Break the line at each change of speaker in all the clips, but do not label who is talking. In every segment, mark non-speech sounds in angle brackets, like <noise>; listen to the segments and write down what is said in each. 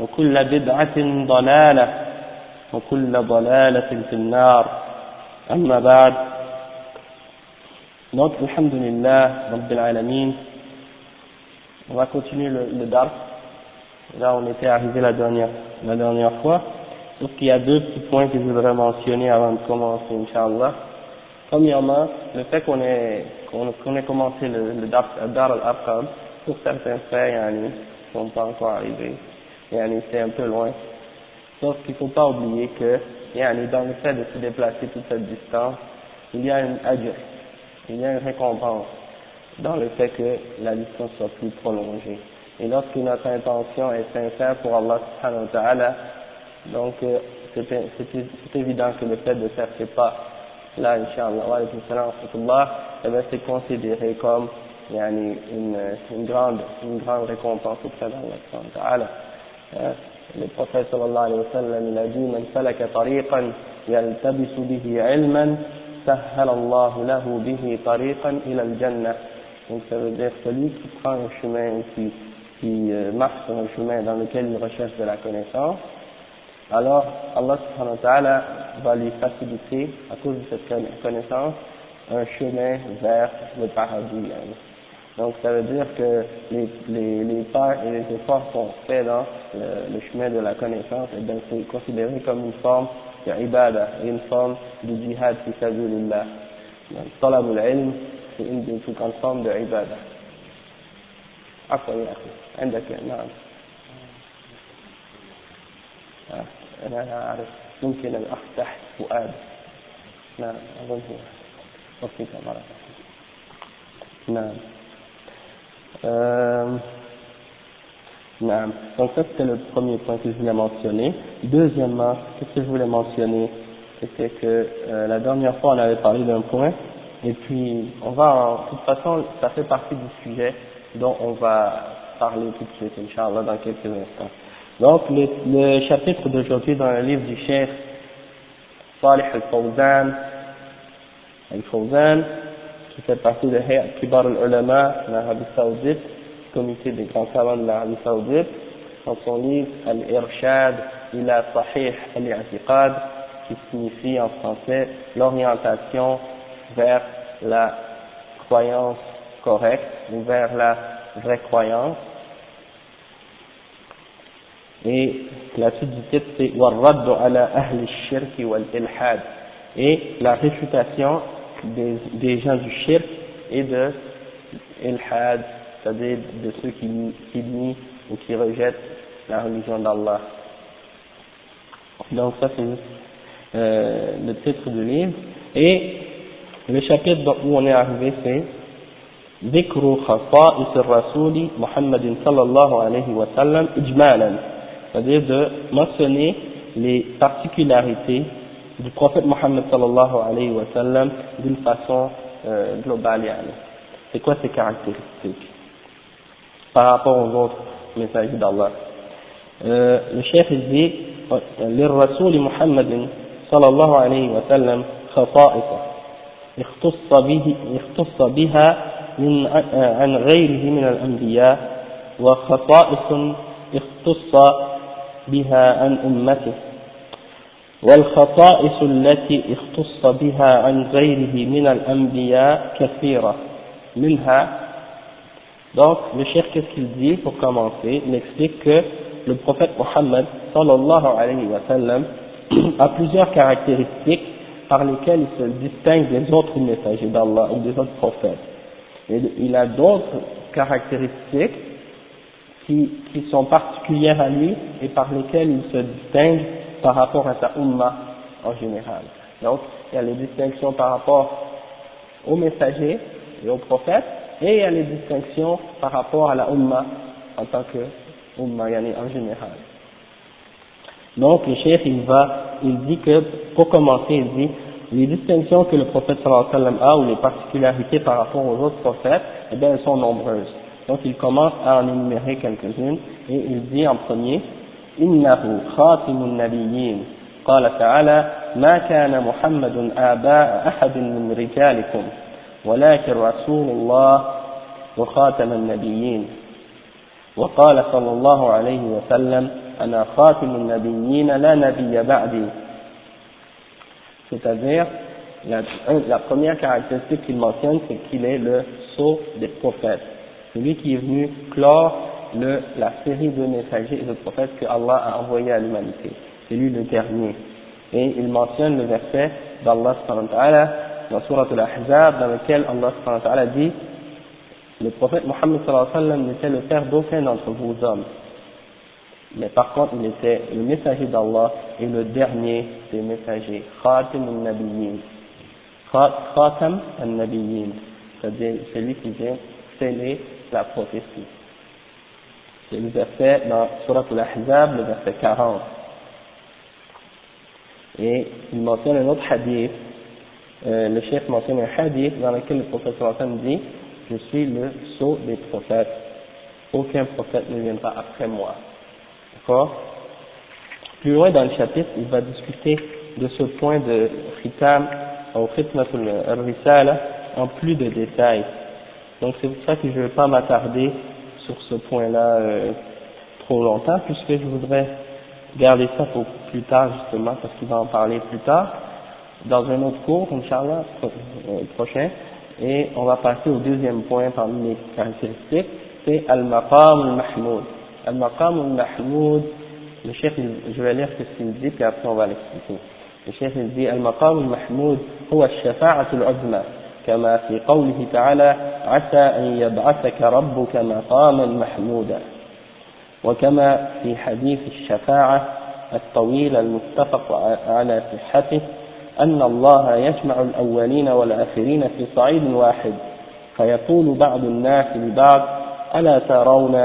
وكل بدعة ضلالة وكل ضلالة في النار أما بعد donc alhamdulillah rabbil alamin on va continuer le, le dars là on était arrivé la dernière la dernière fois sauf qu'il y a deux petits points que je voudrais mentionner avant de commencer inchallah premièrement le fait qu'on ait qu'on qu ait commencé le, le dar, dar al-arqam pour certains faits yani, qui sont pas encore arrivés yani, c'est un peu loin sauf qu'il ne faut pas oublier que dans le fait de se déplacer toute cette distance il y a une ajr il y a une récompense dans le fait que la distance soit plus prolongée. Et lorsque notre intention est sincère pour Allah subhanahu wa ta'ala, donc euh, c'est évident que le fait de faire ces pas, là, wa eh bien, c'est considéré comme une, une, grande, une grande récompense auprès d'Allah subhanahu wa ta'ala. Hein? Le prophète sallallahu alayhi wa sallam, il a dit, من سلك طريقا يلتبس به علما سهل الله له به طريقا إلى الجنة donc ça veut dire celui qui prend un chemin qui, qui euh, marche sur un chemin dans lequel il recherche de la connaissance alors Allah subhanahu wa ta'ala va lui faciliter à cause de cette connaissance un chemin vers le paradis donc ça veut dire que les, les, les pas et les efforts sont faits dans le, le chemin de la connaissance et donc c'est considéré comme une forme عبادة une forme de jihad في سبيل الله طلب العلم c'est une une forme de عبادة عفوا يا أخي عندك نعم أنا أعرف ممكن الأخ تحت فؤاد نعم أظن هو وفيك مرة نعم أم Non. Donc ça c'était le premier point que je voulais mentionner. Deuxièmement, ce que je voulais mentionner, c'était que euh, la dernière fois on avait parlé d'un point, et puis on va, de toute façon, ça fait partie du sujet dont on va parler tout de suite, Inch'Allah, dans quelques instants. Donc le, le chapitre d'aujourd'hui dans le livre du chef Salih al-Fawzan, al-Fawzan, qui fait partie de Hayat Kibar al-Ulama en Arabie Saoudite, comité des grands savants de l'Arabie Saoudite, dans son livre Al-Irshad ila Sahih al-I'tiqad, qui signifie en français l'orientation vers la croyance correcte ou vers la vraie croyance. Et la suite du titre c'est Warraddu ala ahli shirk wal ilhad et la réfutation des, des gens du shirk et de ilhad c'est-à-dire de ceux qui, qui nient ou qui rejettent la religion d'Allah. Donc ça c'est euh, le titre du livre. Et le chapitre où on est arrivé c'est ذكر خصائص الرسول محمد صلى الله عليه وسلم إجمالا c'est-à-dire de mentionner les particularités du prophète Mohammed sallallahu alayhi wa sallam d'une façon euh, globale. C'est quoi ses caractéristiques par rapport aux autres messagers d'Allah. Euh, le chef dit للرسول محمد صلى الله عليه وسلم خصائصه اختص, به اختص بها من عن غيره من الأنبياء وخصائص اختص بها عن أمته والخصائص التي اختص بها عن غيره من الأنبياء كثيرة منها Donc, le chef, qu'est-ce qu'il dit pour commencer Il explique que le prophète Mohammed, sallallahu alayhi wa sallam, <clears throat> a plusieurs caractéristiques par lesquelles il se distingue des autres messagers d'Allah ou des autres prophètes. Et il a d'autres caractéristiques qui, qui sont particulières à lui et par lesquelles il se distingue par rapport à sa umma en général. Donc, il y a les distinctions par rapport aux messagers et aux prophètes, et il y a les distinctions par rapport à la umma en tant que umma, yani en général. Donc, le chef, il va, il dit que, pour commencer, il dit, les distinctions que le prophète sallallahu alayhi wa sallam a ou les particularités par rapport aux autres prophètes, eh bien, elles sont nombreuses. Donc, il commence à en énumérer quelques-unes, et il dit en premier, إنه خاتم النبيين. قال تعالى ما كان محمد آباء أحد من رجالكم ولكن رسول الله وخاتم النبيين. وقال صلى الله عليه وسلم أنا خاتم النبيين لا نبي بعدي. C'est-à-dire la, la première caractéristique qu'il mentionne c'est qu'il est le sceau des prophètes. Celui qui est venu clore la série de messagers et de prophètes que Allah a envoyés à l'humanité. C'est lui le dernier. Et il mentionne le verset d'Allah dans Surah Al-Ahzab dans lequel Allah dit le prophète Mohammed n'était le père d'aucun d'entre vous hommes. Mais par contre, il était le messager d'Allah et le dernier des messagers. Khatim al-Nabiyyin. Khatam al-Nabiyyin. C'est-à-dire celui qui vient sceller la prophétie. C'est le verset dans Surah Al-Ahzab, le verset 40. Et il mentionne un autre hadith, euh, le chef mentionne un hadith dans lequel le prophète dit Je suis le sceau des prophètes. Aucun prophète ne viendra après moi. D'accord? Plus loin dans le chapitre, il va discuter de ce point de khitam au khitmatul risala en plus de détails. Donc c'est pour ça que je ne vais pas m'attarder sur ce point-là euh, trop longtemps, puisque je voudrais garder ça pour plus tard, justement, parce qu'il va en parler plus tard, dans un autre cours, Inch'Allah, euh, prochain, et on va passer au deuxième point parmi les caractéristiques, c'est Al-Maqam al-Mahmoud. Al-Maqam al-Mahmoud, le chef, je vais lire ce qu'il dit, puis après on va l'expliquer. Le chef il dit, Al-Maqam al-Mahmoud, هو الشفاعة العظمى كما في قوله تعالى عسى أن يبعثك ربك مقاما محمودا. وكما في حديث الشفاعة الطويل المتفق على صحته أن الله يجمع الأولين والآخرين في صعيد واحد فيقول بعض الناس لبعض ألا ترون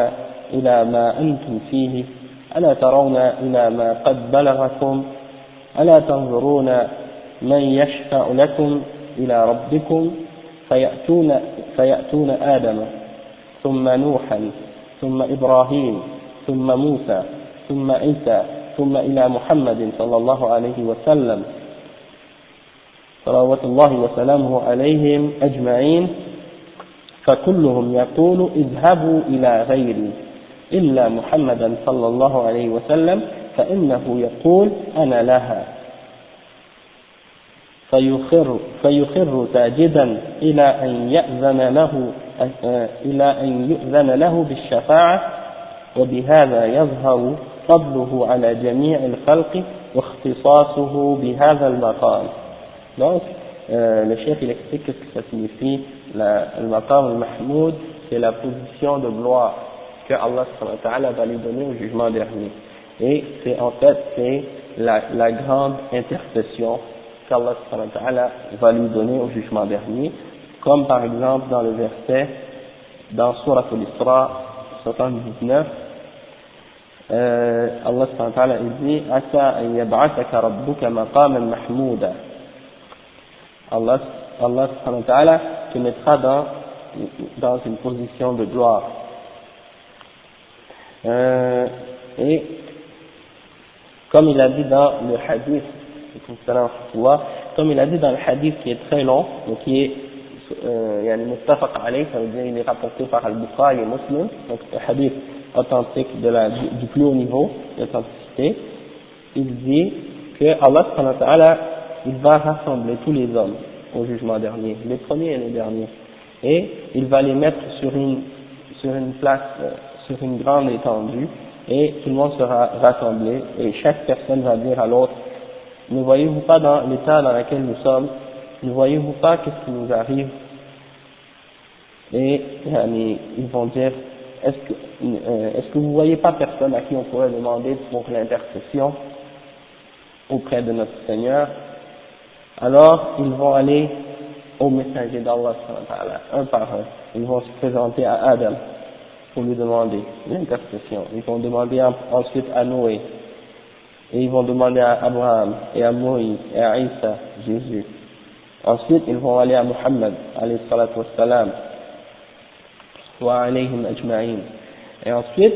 إلى ما أنتم فيه؟ ألا ترون إلى ما قد بلغكم؟ ألا تنظرون من يشفع لكم؟ إلى ربكم فيأتون, فيأتون آدم ثم نوحا ثم إبراهيم ثم موسى ثم عيسى ثم إلى محمد صلى الله عليه وسلم. صلوات الله وسلامه عليهم أجمعين. فكلهم يقول اذهبوا إلى غيري إلا محمدا صلى الله عليه وسلم فإنه يقول أنا لها. فيخر, فيخر ساجدا إلى أن يأذن له إلى أن يؤذن له بالشفاعة وبهذا يظهر فضله على جميع الخلق واختصاصه بهذا المقام. Donc, euh, le chef il explique ce que ça signifie la, le maqam al-mahmoud, c'est la position de gloire que Allah va lui donner au jugement dernier. Et c'est en fait c'est la, la grande intercession qu'Allah va lui donner au jugement dernier, comme par exemple dans le verset dans Surah Al-Isra 79, euh, Allah dit Asa an rabbuka maqaman mahmouda. Allah, Allah te mettra dans, dans une position de gloire. Euh, et comme il a dit dans le hadith comme il a dit dans le hadith qui est très long, donc qui est euh, yani muttafaq alayh, ça veut dire il est rapporté par Al-Bukhari et Muslim, donc un hadith authentique de la, du, du plus haut niveau d'authenticité, il dit que Allah il va rassembler tous les hommes au jugement dernier, les premiers et les derniers, et il va les mettre sur une, sur une place, euh, sur une grande étendue, et tout le monde sera rassemblé, et chaque personne va dire à l'autre, ne voyez-vous pas dans l'état dans lequel nous sommes, ne voyez-vous pas qu'est-ce qui nous arrive? Et ils vont dire, est-ce que, euh, est-ce que vous voyez pas personne à qui on pourrait demander pour l'intercession auprès de notre Seigneur? Alors, ils vont aller au messager d'Allah, un par un. Ils vont se présenter à Adam pour lui demander l'intercession. Ils vont demander ensuite à Noé. Et ils vont demander à Abraham et à Moïse et à Isa, Jésus. Ensuite, ils vont aller à Muhammad, alayhi salatu wassalam, wa alayhim ajma'in. Et ensuite,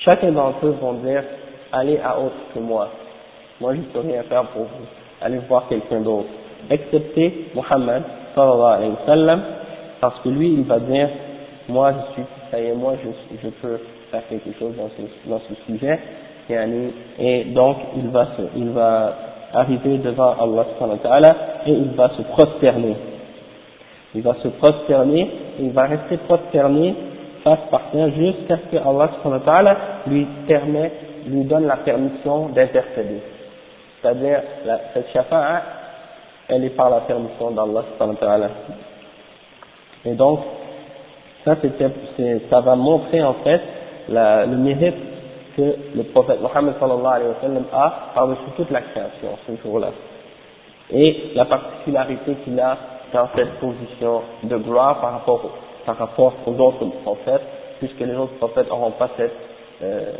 chacun d'entre eux vont dire, allez à autre que moi. Moi, je ne peux rien faire pour vous. Allez voir quelqu'un d'autre. Excepté Muhammad, sallallahu alayhi wa sallam, parce que lui, il va dire, moi, je suis, ça y est, moi, je, je peux faire quelque chose dans ce, dans ce sujet. Et donc, il va, il va arriver devant Allah et il va se prosterner. Il va se prosterner il va rester prosterné face par terre jusqu'à ce que Allah lui permet, lui donne la permission d'intercéder. C'est-à-dire, cette shafa'a, elle est par la permission d'Allah Et donc, ça, ça va montrer en fait le mérite que le prophète Mohammed sallallahu alayhi wa sallam a par-dessus toute la création ce jour-là. Et la particularité qu'il a dans cette position de gloire par rapport, par rapport aux autres prophètes, puisque les autres prophètes n'auront pas cette, euh,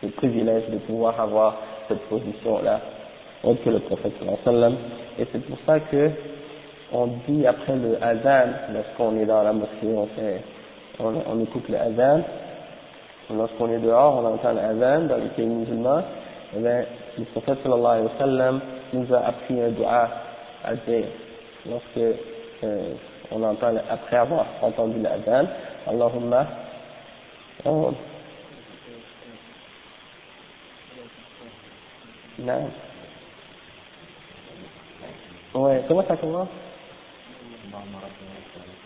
ce privilège de pouvoir avoir cette position-là, autre que le prophète sallallahu alayhi wa sallam. Et c'est pour ça que on dit après le azan, lorsqu'on est dans la mosquée, on, fait, on, on écoute le azan, lorsqu'on est dehors, on entend l'azan dans les pays musulmans, eh bien, le prophète sallallahu alayhi wa sallam nous a appris un dua à dire lorsque euh, on entend, après avoir entendu l'azan, Allahumma, oh, non. Ouais, comment ça commence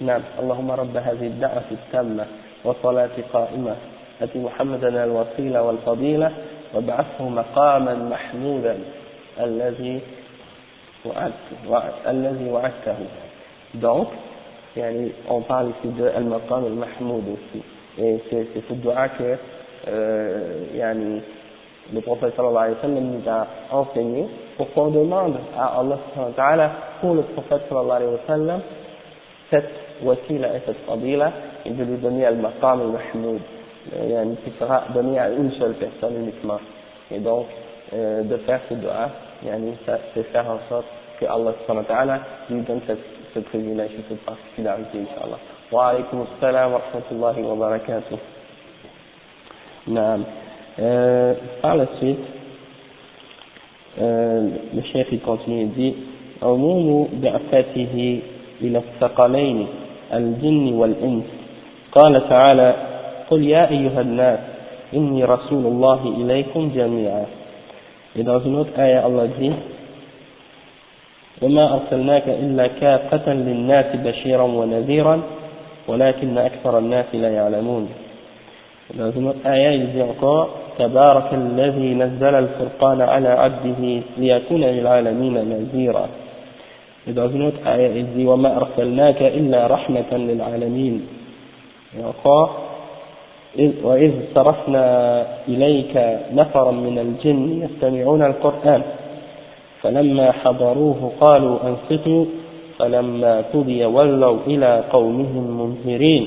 نعم اللهم رب هذه الدعوة التامة وصلاة قائمة أتي محمدا الوسيلة والفضيلة وابعثه مقاما محمودا الذي الذي وعدته donc يعني on parle ici de al-maqam al-mahmoud aussi et c'est ce dua que euh, يعني le prophète sallallahu alayhi wa sallam nous a enseigné pour qu'on demande à Allah subhanahu wa ta'ala pour le prophète sallallahu alayhi wa sallam cette wasila et cette fadila et de lui donner al-maqam al-mahmoud yani, qui sera donné à une seule personne uniquement. Et donc, euh, de faire ce dua, yani, c'est faire en sorte que Allah lui donne cette, ce privilège et cette particularité, Inch'Allah. Wa alaykum assalam wa rahmatullahi wa barakatuh. Naam. Euh, par la suite, euh, le chef il continue et dit عموم بعثته إلى الثقلين الجن والإنس قال تعالى قل يا أيها الناس إني رسول الله إليكم جميعا. Et dans ayah, Allah dit وما أرسلناك إلا كافة للناس بشيرا ونذيرا ولكن أكثر الناس لا يعلمون. Dans une autre ayah, تبارك الذي نزل الفرقان على عبده ليكون للعالمين نذيرا. Et dans une autre وما أرسلناك إلا رحمة للعالمين. encore وإذ صرفنا إليك نفرا من الجن يستمعون القرآن. فلما حضروه قالوا أنصتوا. فلما قضي ولوا إلى قومهم منذرين.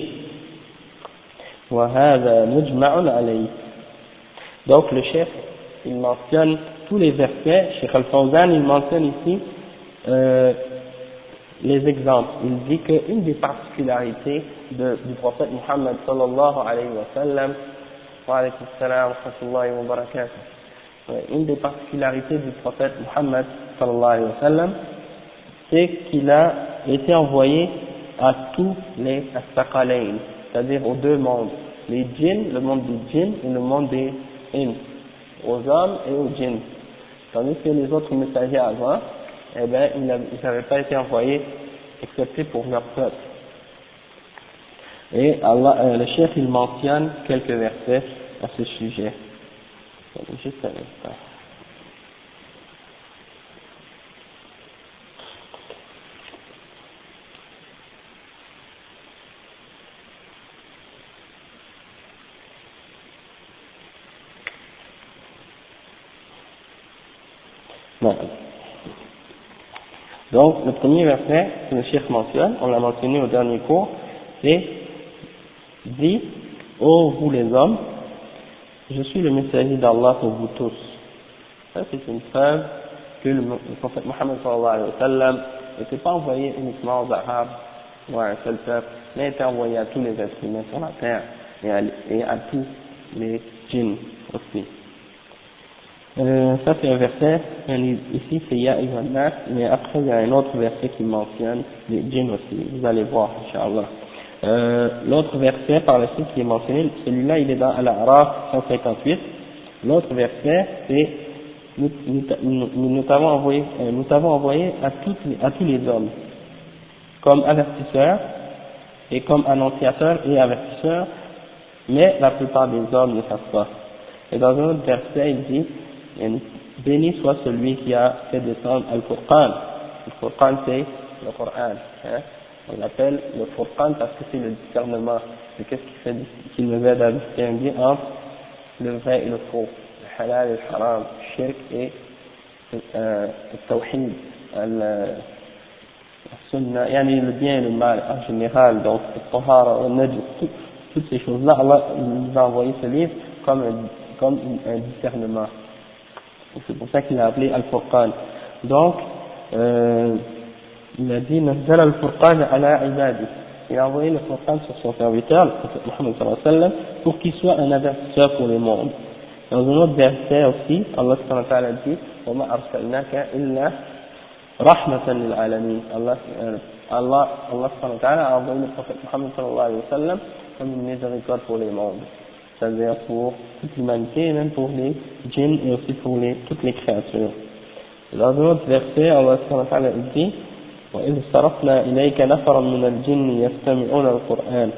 وهذا مجمع عليه. Donc le chef il mentionne tous les versets Cheikh il mentionne ici euh, les exemples. Il dit qu'une des particularités de, du prophète Muhammad sallallahu alayhi wa sallam, wa alaykum salam wa wa barakatuh, une des particularités du prophète Muhammad sallallahu alayhi wa sallam, c'est qu'il a été envoyé à tous les Astakalain, c'est-à-dire aux deux mondes, les djinns, le monde des djinns et le monde des ins, aux hommes et aux djinns. Tandis que les autres messagers avant, eh bien, ils n'avaient pas été envoyés excepté pour leur peuple. Et Allah, euh, le chef il mentionne quelques versets à ce sujet. Juste un instant. Donc, le premier verset que le chef mentionne, on l'a mentionné au dernier cours, c'est Dis, ô vous les hommes, je suis le messager d'Allah pour vous tous. Ça, c'est une preuve que le, prophète Mohammed sallallahu alayhi wa sallam n'était pas envoyé uniquement aux Arabes ou à un seul peuple, mais était envoyé à tous les êtres humains sur la terre et à, et à tous les djinns aussi. Euh, ça c'est un verset, ici c'est Ya Nas, mais après il y a un autre verset qui mentionne les djinns aussi, vous allez voir, Inch'Allah. Euh, L'autre verset par la suite qui est mentionné, celui-là il est dans Al-A'raf 158. L'autre verset c'est nous, nous, nous t'avons envoyé, euh, nous t'avons envoyé à, à tous les hommes comme avertisseurs et comme annonciateurs et avertisseurs, mais la plupart des hommes ne savent pas. Et dans un autre verset il dit béni soit celui qui a fait descendre Al-Furqan. Le Furqan c'est le Coran. Hein. On l'appelle le Furqan parce que c'est le discernement. C'est qu'est-ce qui fait qu'il nous aide à distinguer entre le vrai et le faux, le halal et le haram, le shirk et euh, le tawhid, le sunna, yani le bien et le mal en général, donc le tahara, le najis, toutes ces choses-là, Allah nous a envoyé ce livre comme un, comme un discernement. C'est pour ça qu'il a appelé Al-Furqan. Donc, euh, il a dit Nazzal al-Furqan ala ibadi. Il a envoyé le Furqan sur son serviteur, le prophète Muhammad sallallahu alayhi wa sallam, pour qu'il soit un avertisseur pour le monde. Dans un autre verset aussi, Allah sallallahu alayhi wa sallam dit وَمَا أَرْسَلْنَاكَ إِلَّا رَحْمَةً لِلْعَالَمِينَ Allah, Allah, Allah sallallahu alayhi wa sallam a envoyé le prophète Muhammad sallallahu alayhi wa sallam comme une miséricorde pour les mondes c'est-à-dire pour toute l'humanité et même pour les djinns et aussi pour les, toutes les créatures. Dans un autre verset, Allah dit وإذ صرفنا إليك نفرا من الجن يستمعون القرآن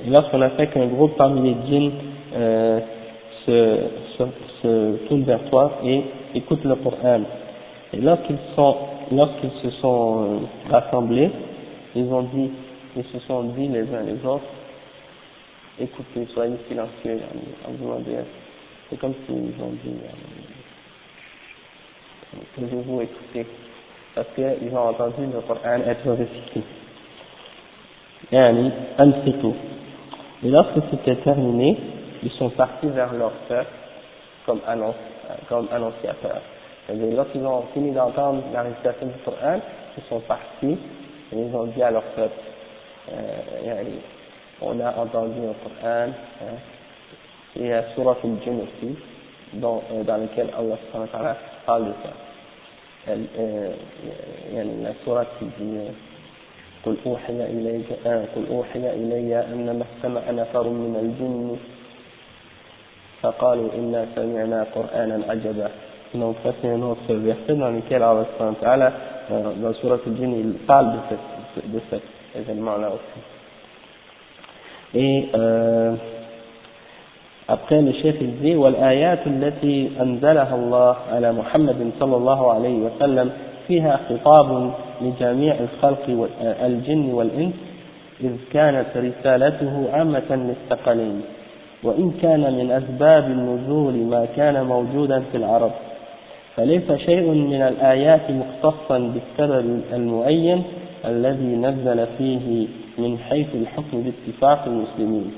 Et lorsqu'on a fait qu'un groupe parmi les djinns euh, se, se, se tourne vers toi et écoute le Coran. Et lorsqu'ils sont, lorsqu'ils se sont euh, rassemblés, ils ont dit, ils se sont dit les uns les autres, écoutez, soyez silencieux, c'est comme s'ils ont dit, pouvez-vous écouter, parce qu'ils ont entendu le Coran être récité. Tout. Et lorsque c'était terminé, ils sont partis vers leur peuple comme, annonce, comme annonciateurs. C'est-à-dire, lorsqu'ils ont fini d'entendre la récitation du Coran, ils sont partis et ils ont dit à leur peuple, euh, on a entendu un Coran, hein, et un surat al jinn aussi, dans, euh, dans lequel Allah parle de ça. Il y a la surat qui dit قل أوحي إلي آه قل أوحي إلي أنما استمع نفر من الجن. فقالوا إنا سمعنا قرآنا عجبا. إنهم فسنوا سبع سنة من يعني كلا الله سبحانه وتعالى آه، سورة الجن قال بسك بسك إذا المعنى أصلا Et euh, après le chef il dit والآيات التي أنزلها الله على محمد صلى الله عليه وسلم فيها خطاب لجميع الخلق الجن والإنس إذ كانت رسالته عامة للثقلين وإن كان من أسباب النزول ما كان موجودا في العرب. فليس شيء من الآيات مختصا بالسبب المعين الذي نزل فيه من حيث الحكم باتفاق المسلمين.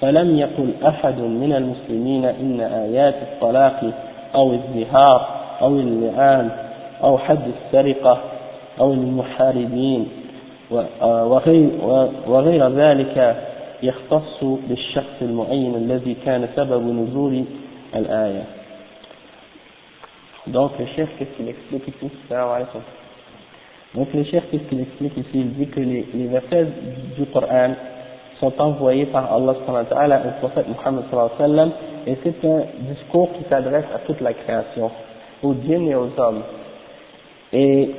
فلم يقل أحد من المسلمين إن آيات الطلاق أو الزهار أو اللعان أو حد السرقة أو المحاربين وغير, وغير ذلك يختص بالشخص المعين الذي كان سبب نزول الآية. Donc le chef, qu'est-ce qu'il explique ici? Donc le chef, qu'est-ce qu'il explique ici Il dit que les, versets du Coran sont envoyés par Allah au prophète Muhammad et c'est un discours qui s'adresse à toute la création, aux djinns et aux hommes. Et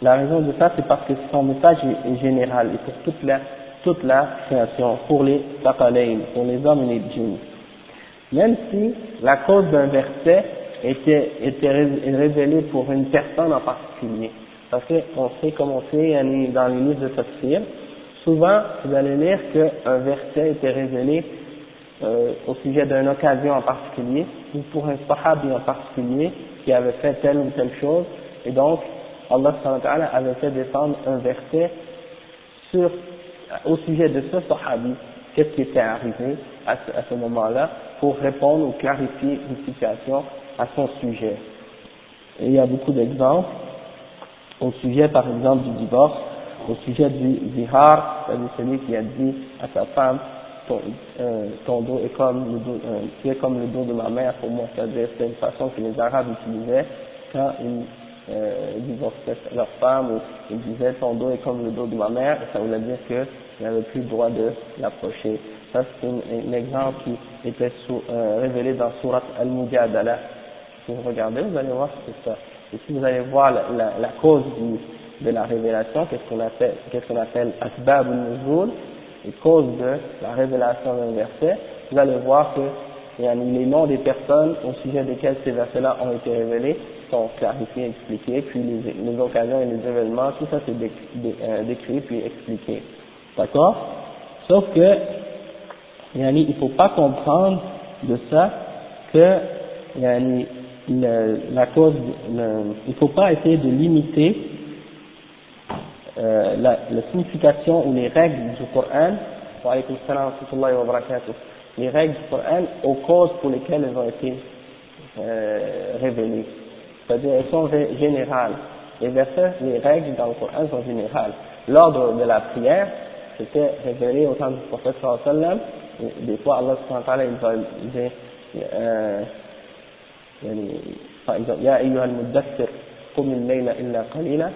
la raison de ça, c'est parce que son message est général et pour toute la, toute la création, pour les taqalayn, pour les hommes et les djinns. Même si la cause d'un verset était, révélée pour une personne en particulier. Parce qu'on sait, comme on sait dans les livres de tafsir, souvent vous allez lire qu'un verset était révélé euh, au sujet d'une occasion en particulier, ou pour un sahabi en particulier qui avait fait telle ou telle chose, et donc Allah avait fait descendre un verset sur, au sujet de ce sahabi, qu'est-ce qui était arrivé à ce moment-là, pour répondre ou clarifier une situation à son sujet. Et il y a beaucoup d'exemples au sujet, par exemple, du divorce, au sujet du zihar, c'est-à-dire celui qui a dit à sa femme, ton, euh, dos est comme le dos, euh, tu es comme le dos de ma mère pour moi, c'est-à-dire c'est une façon que les Arabes utilisaient quand ils euh, divorçaient leur femme ou ils disaient ton dos est comme le dos de ma mère, et ça voulait dire qu'ils n'avaient plus le droit de l'approcher. Ça c'est un, exemple qui était euh, révélé dans Surat Al-Mujadala. Si vous regardez, vous allez voir que c'est ça. Et si vous allez voir la, la, la cause du, de la révélation, qu'est-ce qu'on appelle, qu'est-ce qu'on appelle Asbab al-Nuzul, et cause de la révélation d'un verset, vous allez voir que les noms des personnes au sujet desquelles ces versets-là ont été révélés sont clarifiés, expliqués, puis les, les occasions et les événements, tout ça c'est euh, décrit puis expliqué. D'accord? Sauf que il ne faut pas comprendre de ça que la cause, il ne faut pas essayer de limiter euh, la, signification ou les règles du Coran, les règles du Coran aux causes pour lesquelles elles ont été euh, révélées. C'est-à-dire elles sont générales. Les versets, les règles dans le Coran sont générales. L'ordre de la prière, c'était révélé au temps du prophète sallallahu des fois Allah ta'ala il va euh, par exemple Ya ayyuha al-muddassir qum al-layla illa qalila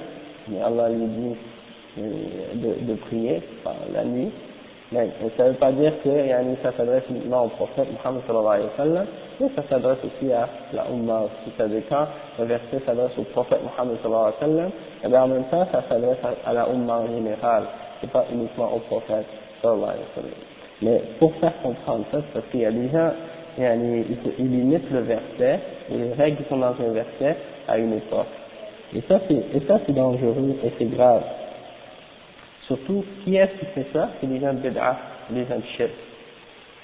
mais Allah lui dit euh, de, de prier par la nuit mais ça ne veut pas dire que yani, ça s'adresse uniquement au prophète Muhammad sallallahu alayhi wa sallam mais ça s'adresse aussi à la Ummah aussi c'est-à-dire quand le verset s'adresse au prophète Muhammad sallallahu alayhi wa sallam et bien en même temps ça s'adresse à la Ummah en général c'est pas uniquement au prophète sallallahu alayhi wa sallam mais pour faire comprendre ça, parce qu'il y a des gens, ils limitent le verset, et les règles sont dans un verset à une époque. Et ça, c'est, dangereux et c'est grave. Surtout, qui est-ce qui fait ça? C'est les gens de Bid'ah, les gens de.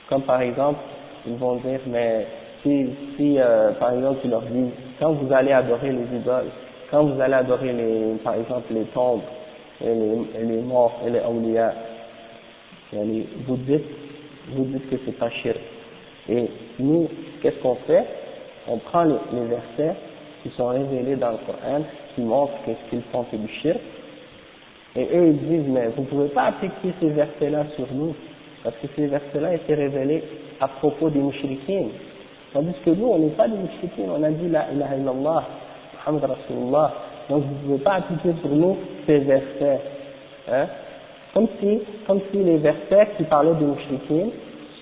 Comme par exemple, ils vont dire, mais si, si euh, par exemple, ils leur disent, quand vous allez adorer les idoles, quand vous allez adorer les, par exemple, les tombes, et les, les morts, et les awliya, vous dites, vous dites que c'est pas shirk. Et nous, qu'est-ce qu'on fait? On prend les, versets qui sont révélés dans le Coran, qui montrent qu'est-ce qu'ils font c'est du shirk, et eux ils disent, mais vous ne pouvez pas appliquer ces versets-là sur nous, parce que ces versets-là étaient révélés à propos des mouchriquins. Tandis que nous, on n'est pas des mouchriquins, on a dit la ilaha illallah, Muhammad Rasulullah, donc vous ne pouvez pas appliquer sur nous ces versets. Hein? Comme si, comme si les versets qui parlaient des mouchriquins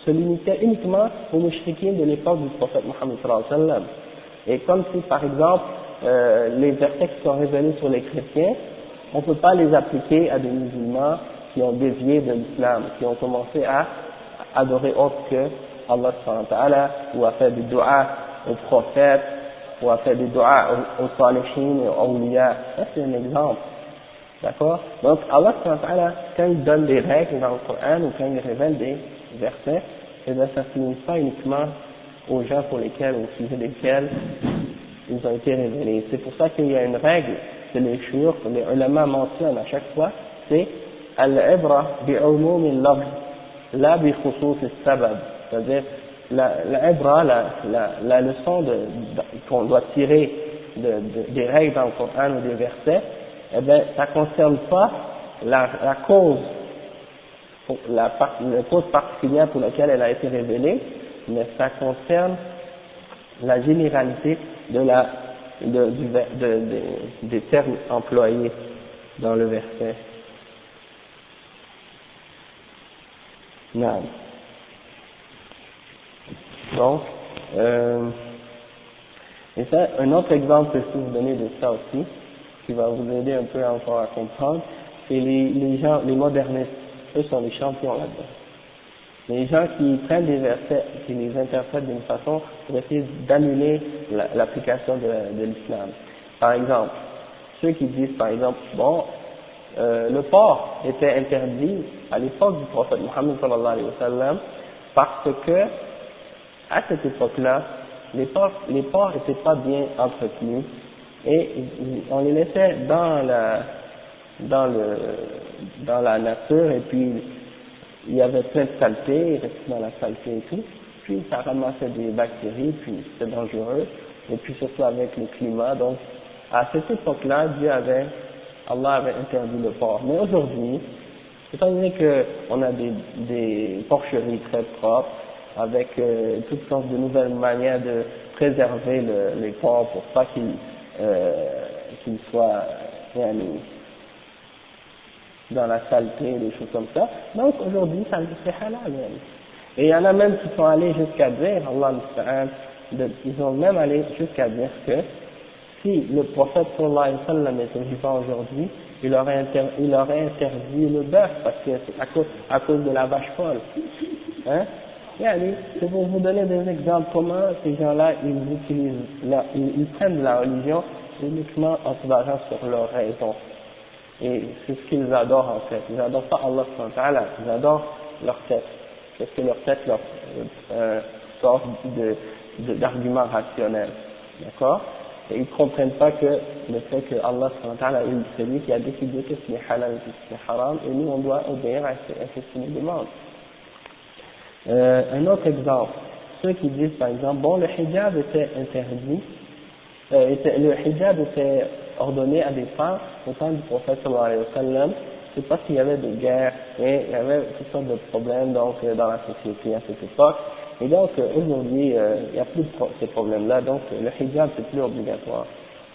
se limitaient uniquement aux mouchriquins de l'époque du prophète Mohammed. Et comme si, par exemple, euh, les versets qui sont révélés sur les chrétiens, on ne peut pas les appliquer à des musulmans qui ont dévié de l'islam, qui ont commencé à adorer autre que Allah ou à faire des doigts aux prophètes, ou à faire des doigts aux, aux et aux awliya. Ça c'est un exemple. D'accord? Donc Allah quand il donne des règles dans le Coran ou quand il révèle des versets, eh bien ça ne pas uniquement aux gens pour lesquels, au sujet desquels ils ont été révélés. C'est pour ça qu'il y a une règle de les que les ulama mentionnent à chaque fois, c'est al-ibra bi'umum al-lafz, la bi khusus al-sabab. C'est-à-dire, la, la, la, la, leçon de, qu'on doit tirer de, de, des règles dans le Coran ou des versets, eh bien, ça ne concerne pas la, la cause, la, cause particulière pour laquelle elle a été révélée, mais ça concerne la généralité de la, des termes employés dans le verset. Non. Donc, euh, et ça, un autre exemple que je peux vous donner de ça aussi, qui va vous aider un peu encore à comprendre, c'est les, les gens, les modernistes. Eux sont les champions là-dedans. Les gens qui prennent des versets, qui les interprètent d'une façon pour essayer d'annuler l'application de, l'islam. Par exemple, ceux qui disent par exemple, bon, euh, le porc était interdit à l'époque du prophète Mohammed sallallahu alayhi wa sallam parce que à cette époque-là, les porcs les porcs n'étaient pas bien entretenus et on les laissait dans la dans le dans la nature et puis il y avait plein de saleté, il restait dans la saleté et tout, puis ça ramassait des bactéries, puis c'était dangereux, et puis surtout avec le climat, donc à cette époque-là, Dieu avait, Allah avait interdit le porc. Mais aujourd'hui, étant donné qu'on a des, des porcheries très propres, avec euh, toutes sortes de nouvelles manières de préserver le, les porcs pour pas qu'ils euh, qu'ils soient euh, dans la saleté, des choses comme ça. Donc aujourd'hui, ça c'est halal Et il y en a même qui sont allés jusqu'à dire, Allah ils ont même allé jusqu'à dire que si le prophète sallallahu alayhi wa sallam était vivant aujourd'hui, il aurait, il aurait interdit le bœuf parce que c'est à cause, à cause de la vache folle. Hein? C'est pour vous donner des exemples comment ces gens-là, ils utilisent, ils, ils, prennent la religion uniquement en se basant sur leur raison. Et c'est ce qu'ils adorent en fait. Ils adorent pas Allah ils adorent leur tête. Parce que leur tête leur euh, sort de, d'arguments rationnels. D'accord? Et ils ne comprennent pas que le fait que Allah est celui qui a décidé que ce qui est halal et ce qui est haram, et nous on doit obéir à ce, ce qu'il nous demande. Euh, un autre exemple, ceux qui disent par exemple, bon le hijab était interdit, euh, le hijab était ordonné à des femmes au temps du prophète sallallahu c'est parce qu'il y avait des guerres et il y avait toutes sortes de problèmes donc euh, dans la société à cette époque. Et donc euh, aujourd'hui, euh, il n'y a plus de ces problèmes-là, donc le hijab c'est plus obligatoire.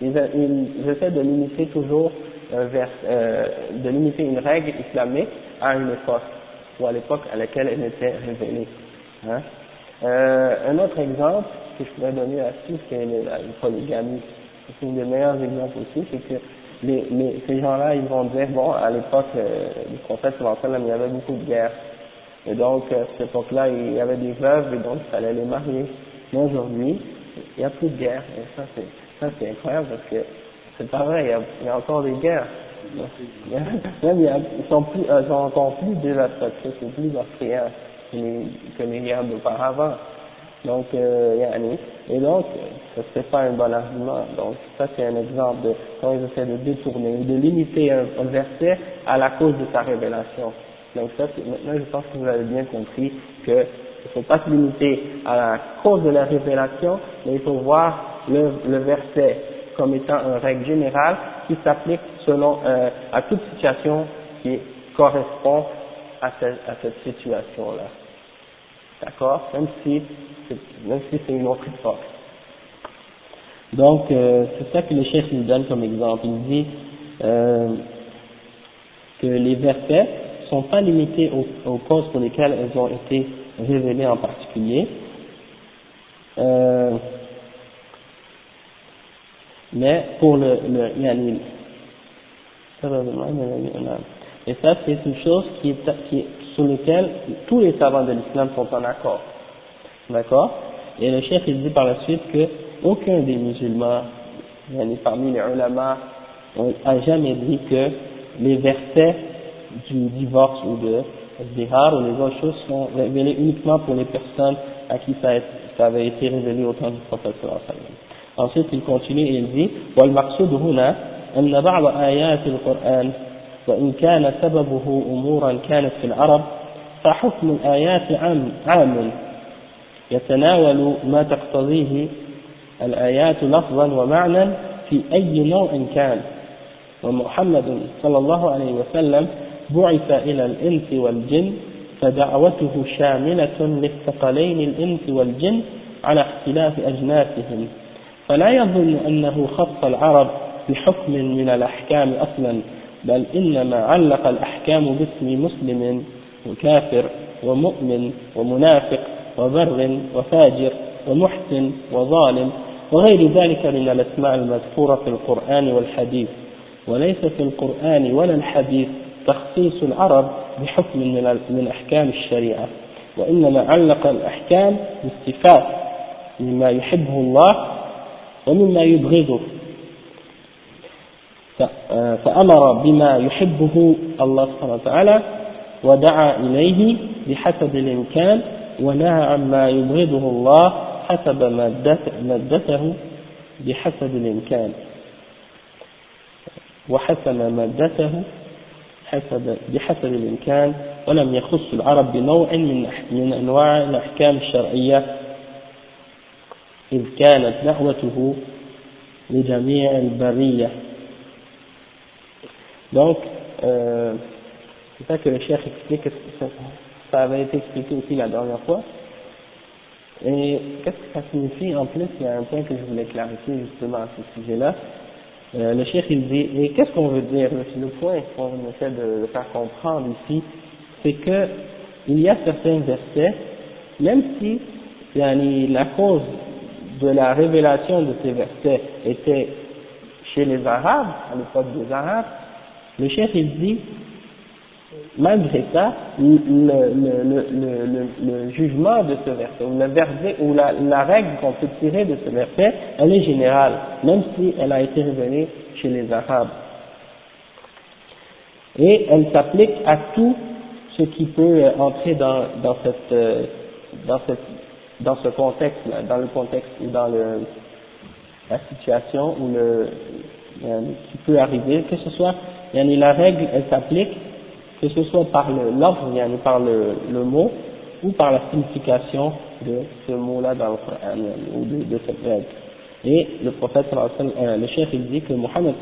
Ils, ils essaient de limiter toujours de limiter une règle islamique à une époque ou à l'époque à laquelle elle était révélée. Hein. un autre exemple que je pourrais donner là-dessus, c'est la polygamie c'est un des meilleurs exemples aussi, c'est que les, les, ces gens-là, ils vont dire, bon, à l'époque euh, du prophète, il y avait beaucoup de guerres. Et donc, euh, à cette époque-là, il y avait des veuves, et donc il fallait les marier. Mais aujourd'hui, il n'y a plus de guerre. Et ça, c'est, ça, c'est incroyable parce que c'est pas vrai, il y a, il y a encore des guerres. <laughs> Même, il y a, ils sont, plus, euh, sont encore plus dévastatrices, c'est plus meurtrières que les, que les guerres d'auparavant. Donc, euh, et donc, ce serait pas un bon argument. Donc, ça c'est un exemple de quand ils essaient de détourner, de limiter un, verset à la cause de sa révélation. Donc ça, maintenant je pense que vous avez bien compris que il faut pas se limiter à la cause de la révélation, mais il faut voir le, le verset comme étant une règle générale qui s'applique selon euh, à toute situation qui correspond à cette situation-là. D'accord Même si même si c'est une autre époque. Donc, euh, c'est ça que le chef nous donne comme exemple. Il dit euh, que les versets sont pas limités aux, causes pour lesquelles elles ont été révélées en particulier. Euh, mais pour le, le et ça c'est une chose qui est, qui sur laquelle tous les savants de l'islam sont en accord. D'accord Et le chef il dit par la suite que aucun des musulmans, parmi les ulama, a jamais dit que les versets du divorce ou de zihar ou les autres choses sont révélés uniquement pour les personnes à qui ça, ça avait été révélé au temps du prophète Ensuite, il continue et il dit والمقصود هنا أن بعض آيات القرآن وإن كان سببه أمورا كانت في العرب فحكم الآيات عام, عام. يتناول ما تقتضيه الآيات لفظا ومعنى في أي نوع كان. ومحمد صلى الله عليه وسلم بعث إلى الإنس والجن فدعوته شاملة للثقلين الإنس والجن على اختلاف أجناسهم. فلا يظن أنه خص العرب بحكم من الأحكام أصلا. بل إنما علق الأحكام باسم مسلم وكافر ومؤمن ومنافق وبر وفاجر ومحسن وظالم وغير ذلك من الأسماء المذكورة في القرآن والحديث. وليس في القرآن ولا الحديث تخصيص العرب بحكم من أحكام الشريعة. وإنما علق الأحكام بالصفات مما يحبه الله ومما يبغضه. فأمر بما يحبه الله سبحانه وتعالى ودعا إليه بحسب الإمكان ونهى عما يبغضه الله حسب مادته بحسب الإمكان. وحسن مادته حسب بحسب الإمكان. ولم يخص العرب بنوع من من أنواع الأحكام الشرعية. إذ كانت دعوته لجميع البرية. Donc, euh, c'est ça que le chef explique, ça, ça avait été expliqué aussi la dernière fois. Et qu'est-ce que ça signifie? En plus, il y a un point que je voulais clarifier justement à ce sujet-là. Euh, le chef il dit, et qu'est-ce qu'on veut dire Le point qu'on essaie de faire comprendre ici, c'est que il y a certains versets, même si la cause de la révélation de ces versets était chez les Arabes, à l'époque des Arabes, le chef il dit, malgré ça, le, le, le, jugement de ce verset, ou, le verset, ou la, règle qu'on peut tirer de ce verset, elle est générale, même si elle a été révélée chez les Arabes. Et elle s'applique à tout ce qui peut entrer dans, dans, cette, euh, dans, ce contexte-là, dans le contexte ou dans le, la situation où le, euh, qui peut arriver, que ce soit, la règle, elle s'applique que ce soit par l'ordre, par le, mot, ou par la signification de ce mot-là dans le Coran, ou de, de cette règle. Et le prophète, euh, le chef, il dit que Mohammed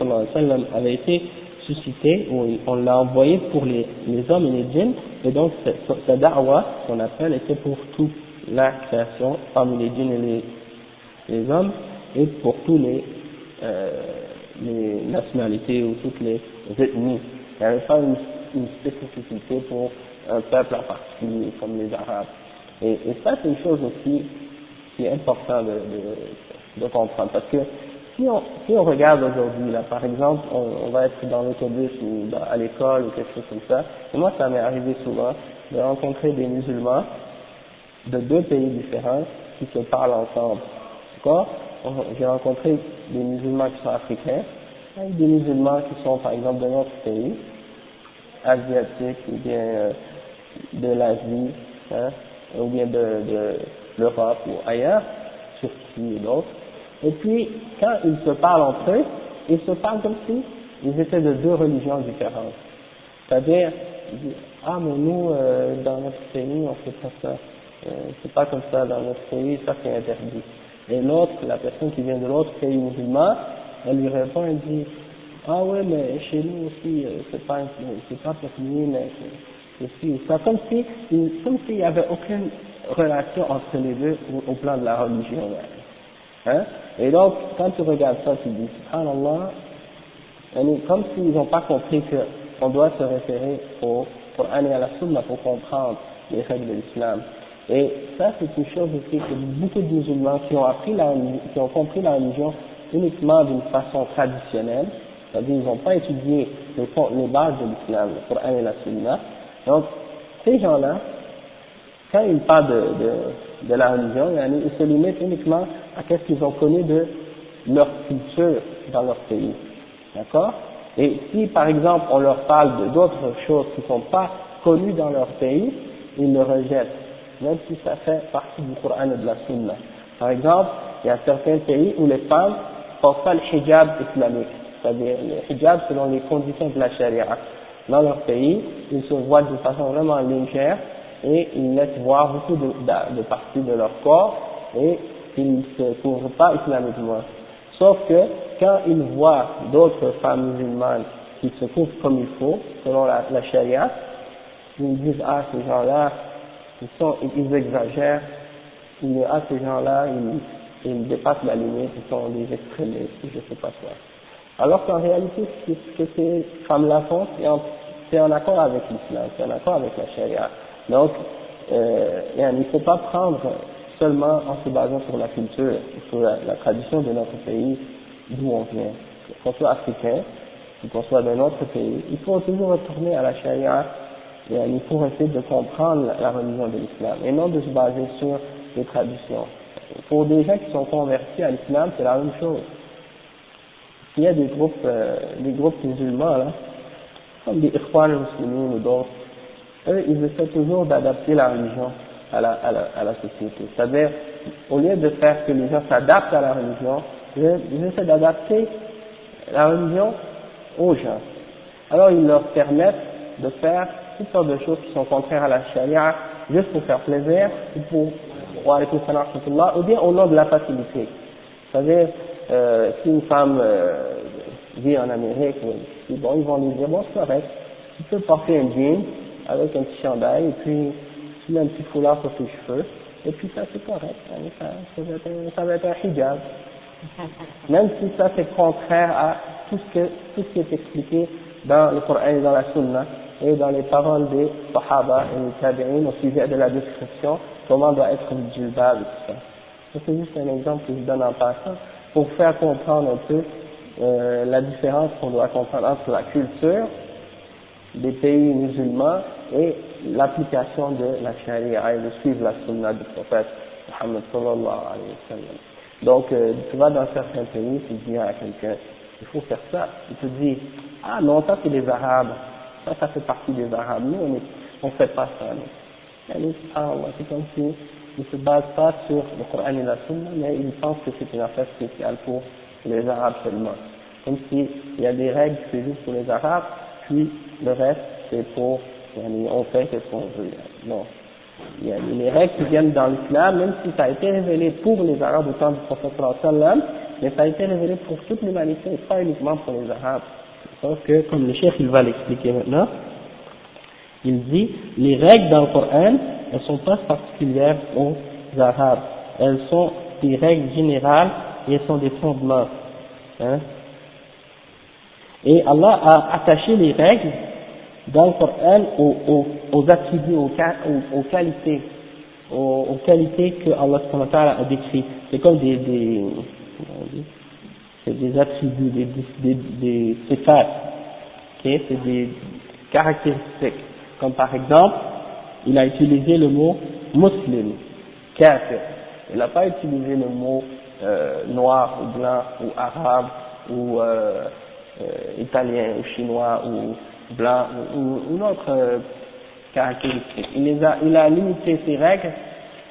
avait été suscité, ou on l'a envoyé pour les, les hommes et les djinns, et donc sa da'wa, qu'on appelle, était pour toute la création, parmi les djinns et les, les hommes, et pour tous les, euh, les nationalités ou toutes les ethnies. Il n'y avait pas une spécificité pour un peuple en particulier, comme les Arabes. Et, et ça, c'est une chose aussi qui est importante de, comprendre, parce que si on, si on regarde aujourd'hui, là, par exemple, on, va être dans l'autobus ou à l'école ou quelque chose comme ça, et moi, ça m'est arrivé souvent de rencontrer des musulmans de deux pays différents qui se parlent ensemble. D'accord? J'ai rencontré des musulmans qui sont africains, et des musulmans qui sont, par exemple, de notre pays, asiatique ou bien euh, de l'Asie, hein, ou bien de, l'Europe ou ailleurs, Turquie et d'autres. Et puis, quand ils se parlent entre eux, ils se parlent comme si ils étaient de deux religions différentes. C'est-à-dire, ah mais nous, euh, dans notre pays, on fait pas ça. Euh, c'est pas comme ça dans notre pays, ça c'est interdit. Et l'autre, la personne qui vient de l'autre pays musulman, elle lui répond, elle dit, ah ouais, mais chez nous aussi, euh, c'est pas, c'est pas permis, mais c'est ou ça. Comme si, s'il n'y avait aucune relation entre les deux au, plan de la religion. Hein? Et donc, quand tu regardes ça, tu dis, subhanallah, comme s'ils n'ont pas compris qu'on doit se référer au Coran et à la Sunna pour comprendre les règles de l'islam. Et ça, c'est une chose aussi que beaucoup de musulmans qui ont appris la, qui ont compris la religion uniquement d'une façon traditionnelle, c'est-à-dire ils n'ont pas étudié les, les bases de l'islam, le Coran et la Sunna. Donc, ces gens-là, quand ils parlent de, de, de la religion, ils se limitent uniquement à ce qu'ils ont connu de leur culture dans leur pays. D'accord? Et si, par exemple, on leur parle d'autres choses qui ne sont pas connues dans leur pays, ils le rejettent, même si ça fait partie du Coran et de la Sunna. Par exemple, il y a certains pays où les femmes portent pas le hijab islamique c'est-à-dire le hijab selon les conditions de la charia. Dans leur pays, ils se voient de façon vraiment légère et ils laissent voir beaucoup de, de, parties de leur corps et ils ne se couvrent pas islamiquement. Sauf que quand ils voient d'autres femmes musulmanes qui se couvrent comme il faut, selon la, la charia, ils disent ah ces gens-là, ils, exagèrent, il a ces gens-là, ils, dépassent la limite, ils sont des extrémistes, je sais pas quoi. Alors qu'en réalité, ce que ces femmes-là font, c'est en, accord avec l'islam, c'est en accord avec la charia. Donc, euh, il ne faut pas prendre seulement en se basant sur la culture, sur la, tradition de notre pays, d'où on vient. Qu'on soit africain, ou qu'on soit d'un autre pays, il faut toujours retourner à la charia, et il faut essayer de comprendre la religion de l'islam, et non de se baser sur les traditions. Pour des gens qui sont convertis à l'islam, c'est la même chose il y a des groupes, euh, des groupes musulmans là, comme des Ikhwan musulmans ou d'autres, eux ils essaient toujours d'adapter la religion à la, à la, à la société. C'est-à-dire, au lieu de faire que les gens s'adaptent à la religion, ils essaient d'adapter la religion aux gens. Alors ils leur permettent de faire toutes sortes de choses qui sont contraires à la charia, juste pour faire plaisir, ou pour, ou bien au nom de la facilité. C'est-à-dire, euh, si une femme euh, vit en Amérique, ils vont lui dire, bon, c'est correct, tu peux porter un jean avec un petit chandail, et puis tu mets un petit foulard sur tes cheveux, et puis ça c'est correct, ça, ça, va être un, hijab. Même si ça c'est contraire à tout ce, que, tout ce qui est expliqué dans le Coran et dans la Sunna, et dans les paroles des Sahaba et des Tabi'in au sujet de la description, comment doit être le djilbab et tout ça. C'est juste un exemple que je donne en passant pour faire comprendre un peu euh, la différence qu'on doit comprendre entre la culture des pays musulmans et l'application de la charia et de suivre la sunna du prophète Muhammad sallallahu alayhi wa sallam. Donc, euh, tu vas dans certains pays, tu dis à quelqu'un, il faut faire ça. Il te dit, ah non, ça c'est les Arabes. Ça, ça fait partie des Arabes. Nous, on ne fait pas ça. C'est comme si ne se base pas sur le Coran et la Sunna, mais il pense que c'est une affaire spéciale pour les Arabes seulement. Comme s'il y a des règles c'est juste pour les Arabes, puis le reste c'est pour, on fait ce qu'on veut. Non. Il y a les règles qui viennent dans l'islam, même si ça a été révélé pour les Arabes au temps du prophète mais ça a été révélé pour toute l'humanité, pas uniquement pour les Arabes. Sauf que, comme le chef il va l'expliquer maintenant, il dit, les règles dans le Coran, elles sont pas particulières aux Arabes. Elles sont des règles générales et elles sont des fondements. Hein. Et Allah a attaché les règles dans le Coran aux, aux, attributs, aux, qualités, aux, qualités que Allah a décrites. C'est comme des, c'est des attributs, des, des, des, des c'est des caractéristiques. Comme par exemple, il a utilisé le mot muslim, kafir. Il n'a pas utilisé le mot euh, noir ou blanc ou arabe ou euh, euh, italien ou chinois ou blanc ou, une autre euh, caractéristique. Il, les a, il a limité ses règles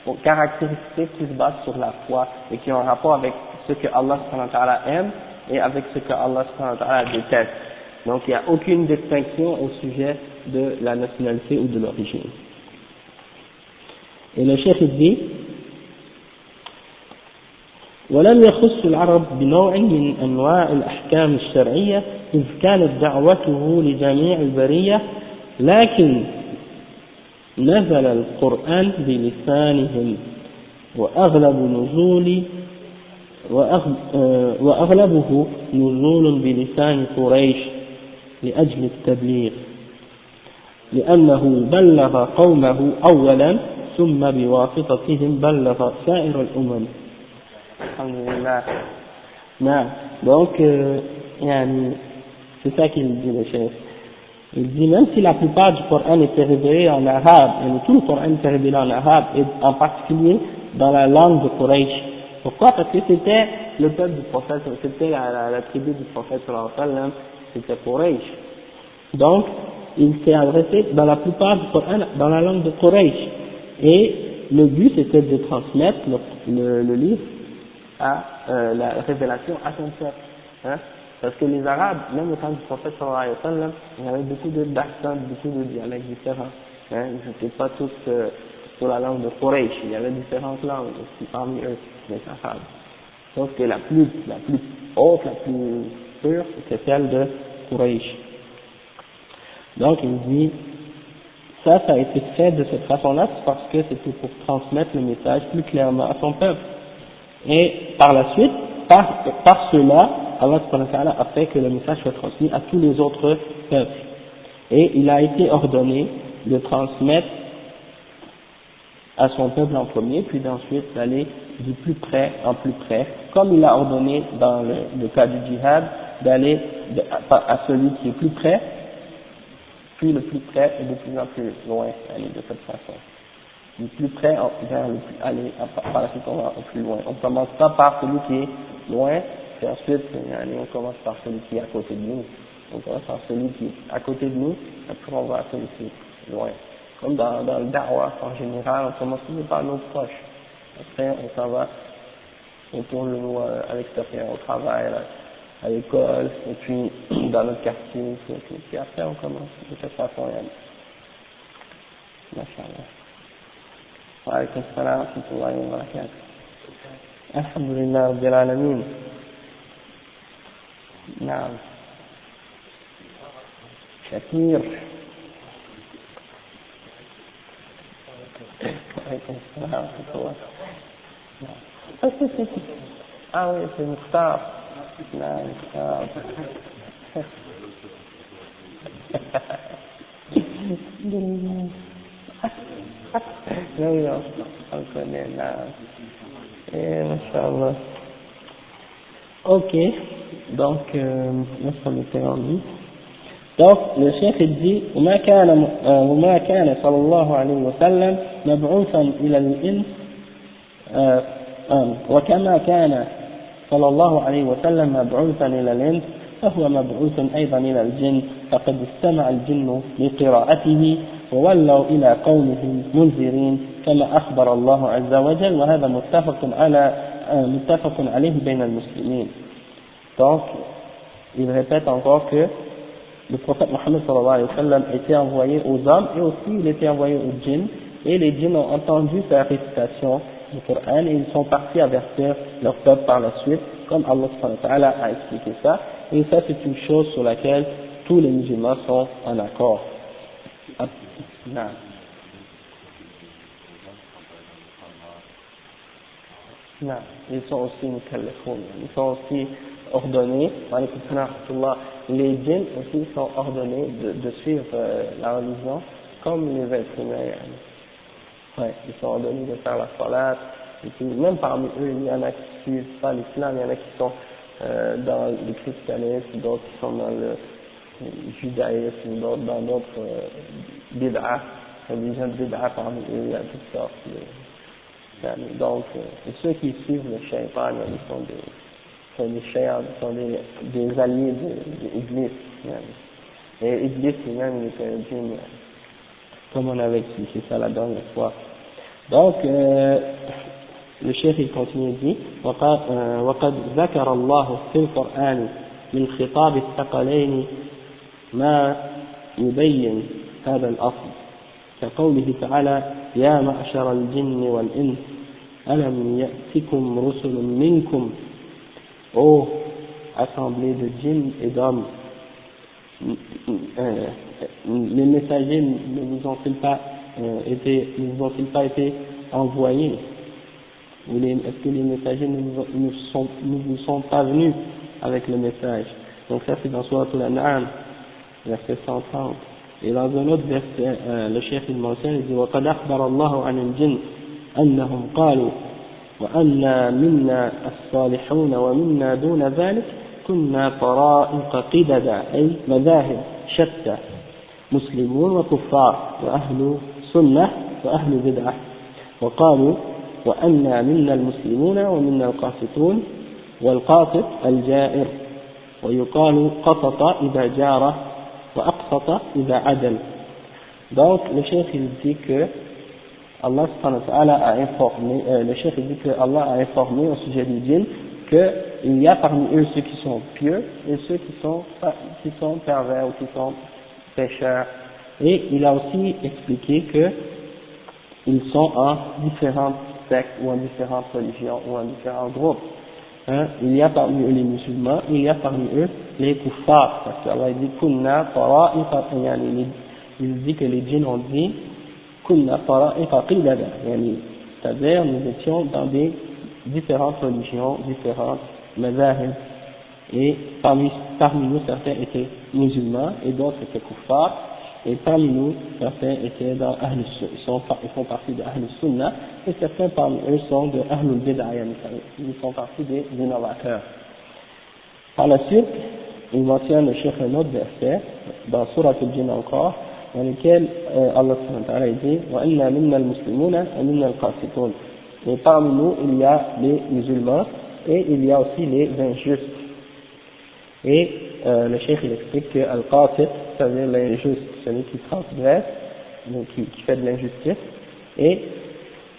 aux caractéristiques qui se basent sur la foi et qui ont un rapport avec ce que Allah aime et avec ce que Allah déteste. Donc il n'y a aucune distinction au sujet de la nationalité ou de l'origine. Et le chef dit ولم يخص العرب بنوع من أنواع الأحكام الشرعية إذ كانت دعوته لجميع البرية لكن نزل القرآن بلسانهم وأغلب نزول وأغلبه نزول بلسان قريش لأجل التبليغ لأنه بلغ قومه أولا ثم بواسطتهم بلغ سائر الأمم الحمد لله نعم donc euh, c'est ça qu'il dit le chef il dit même si la plupart du Coran était révélé en arabe et tout le Coran était révélé en arabe et en particulier dans la langue de Quraysh pourquoi? Parce que c'était le peuple du prophète c'était la, tribu du prophète c'était Quraysh donc il s'est adressé dans la plupart du Coran dans la langue de Quraysh. Et le but c'était de transmettre le, le, livre à euh, la révélation à son peuple. Hein. Parce que les Arabes, même au temps du prophète sallallahu alayhi il y avait beaucoup d'accents, beaucoup de dialectes différents. Hein. Ils n'étaient pas tous euh, sur la langue de Quraysh, il y avait différentes langues aussi parmi eux, Sauf que la plus, la plus haute, la plus pure, c'était celle de Quraysh. Donc il dit ça, ça a été fait de cette façon-là, c'est parce que c'était pour transmettre le message plus clairement à son peuple. Et par la suite, par, par cela, Allah a fait que le message soit transmis à tous les autres peuples. Et il a été ordonné de transmettre à son peuple en premier, puis d'ensuite d'aller du plus près en plus près, comme il a ordonné dans le, cas du djihad, d'aller à, celui qui est plus près, puis le plus près et de plus en plus loin, aller de cette façon. Du plus près vers le plus, aller par la suite on va au plus loin. On commence pas par celui qui est loin, et ensuite on commence par celui qui est à côté de nous. On commence par celui qui est à côté de nous, après on va à celui qui est loin. Comme dans, dans le da'wah en général, on commence toujours par nos proches. Après, on s'en va, on tourne le mot à l'extérieur, au travail, à l'école, et puis <clears throat> dans notre quartier, et puis, après on commence de cette façon. MashaAllah. وعليكم السلام ورحمة الله وبركاته الحمد لله رب العالمين نعم كثير وعليكم السلام ورحمة الله Ah oui, c'est Mokhtar. Non, Mokhtar. non, non, on connaît là. Et, Inch'Allah. Ok, donc, euh, là, ça m'était rendu. Donc, le chef il dit وما كان وما كان صلى الله عليه وسلم مبعوثا إلى الإنس آه، آه. وكما كان صلى الله عليه وسلم مبعوثا إلى الهند فهو مبعوث أيضا إلى الجن فقد استمع الجن لقراءته وولوا إلى قومهم منذرين كما أخبر الله عز وجل وهذا متفق على آه، متفق عليه بين المسلمين. Donc il répète encore que le prophète Mohammed صلى الله عليه وسلم était envoyé aux hommes et aussi il était envoyé aux djinns. Et les djinns ont entendu sa récitation du Coran et ils sont partis avertir leur peuple par la suite comme Allah a expliqué ça et ça c'est une chose sur laquelle tous les musulmans sont en accord. Non. Non, ils sont aussi ils sont aussi ordonnés, les djinns aussi sont ordonnés de, suivre euh, la religion comme les êtres humains. Ouais, ils sont ordonnés de faire la salat, et puis même parmi eux, il y en a qui suivent pas l'islam, il y en a qui sont euh, dans le christianisme, d'autres qui sont dans le judaïsme, d'autres dans d'autres euh, bid'ah, religions de parmi eux, il y a toutes sortes. De, donc, euh, ceux qui suivent le shaitan, ils sont des sont des chers, sont des, des alliés de, Et Iblis lui-même, il était un comme on avait expliqué ça la dernière fois. Donc, euh, le chef il continue et dit وقد, ذكر الله في القرآن من خطاب الثقلين ما يبين هذا الأصل كقوله تعالى يا معشر الجن والإنس ألم يأتكم رسل منكم ô assemblée de djinns et d'hommes, euh, les messagers ne vous ont-ils pas euh, été, ne vous ont-ils pas été envoyés Ou est-ce que les messagers ne vous, ne, sont, ne vous sont pas venus avec le message Donc ça c'est dans Surat al-An'am, verset 130. Et dans un autre verset, euh, le chef il mentionne, il dit وَقَدْ أخبر الله عن الجن أنهم قالوا وأنا منا الصالحون ومنا دون ذلك كنا طرائق قددا أي مذاهب شتى مسلمون وكفار وأهل سنة وأهل بدعة وقالوا وأنا منا المسلمون ومنا القاسطون والقاسط الجائر ويقال قسط إذا جار وأقسط إذا عدل donc le chef il dit que Allah a informé, euh, le chef dit que Allah a informé au sujet des djinns qu'il y a parmi eux ceux qui sont pieux et ceux qui sont, qui sont pervers ou qui sont pécheurs. Et il a aussi expliqué que ils sont en différentes sectes ou en différentes religions ou en différents groupes. Hein, il y a parmi eux les musulmans, il y a parmi eux les kuffars, parce qu'Allah dit kunna il dit que les djinns ont dit c'est-à-dire nous étions dans des différentes religions, différentes mazahib, et parmi, parmi nous certains étaient musulmans et d'autres étaient kuffars, et parmi nous certains étaient dans Ahl ils, sont, ils font partie de Ahl Sunnah, et certains parmi eux sont de Ahl Bid'ayah, ils font partie des innovateurs. Par la suite, il mentionne le chef un autre verset, dans Surah Al-Jinn encore, dans lequel euh, Allah subhanahu dit « Wa inna minna al-muslimuna » Et parmi nous, il y a les musulmans et il y a aussi les injustes. Et euh, le cheikh il explique que Al-Qasit, c'est-à-dire l'injuste, celui qui transgresse, donc qui, fait de l'injustice, et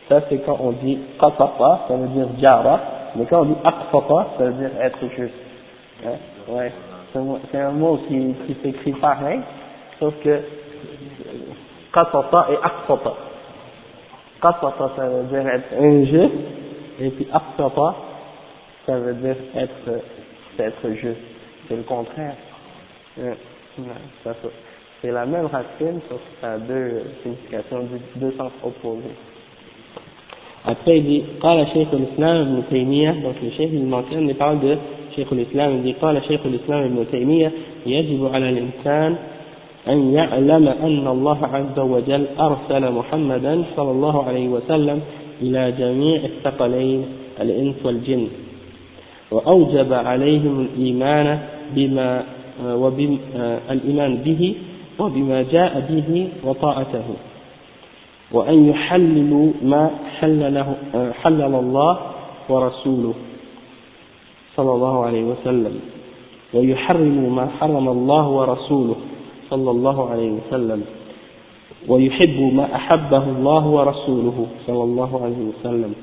ça c'est quand on dit Qasata, ça veut dire Jara, mais quand on dit Aqfata, ça veut dire être juste. Hein? Ouais. C'est un mot qui, qui s'écrit pareil, sauf que qasata et aqsata. Qasata, ça veut dire être injuste, et puis aqsata, ça veut dire être, être juste C'est le contraire. C'est la même racine, sauf que ça a deux significations, deux sens opposés. Après, il dit, قال شيخ الإسلام ابن تيمية, donc le chef, il mentionne les paroles de شيخ الإسلام, il dit, قال شيخ الإسلام ابن تيمية, يجب على الإنسان أن يعلم أن الله عز وجل أرسل محمدا صلى الله عليه وسلم إلى جميع الثقلين الإنس والجن وأوجب عليهم الإيمان بما وبما الإيمان به وبما جاء به وطاعته. وأن يحللوا ما حلله حلل الله ورسوله صلى الله عليه وسلم. ويحرموا ما حرم الله ورسوله صلى الله عليه وسلم. ويحب ما أحبه الله ورسوله صلى الله عليه وسلم.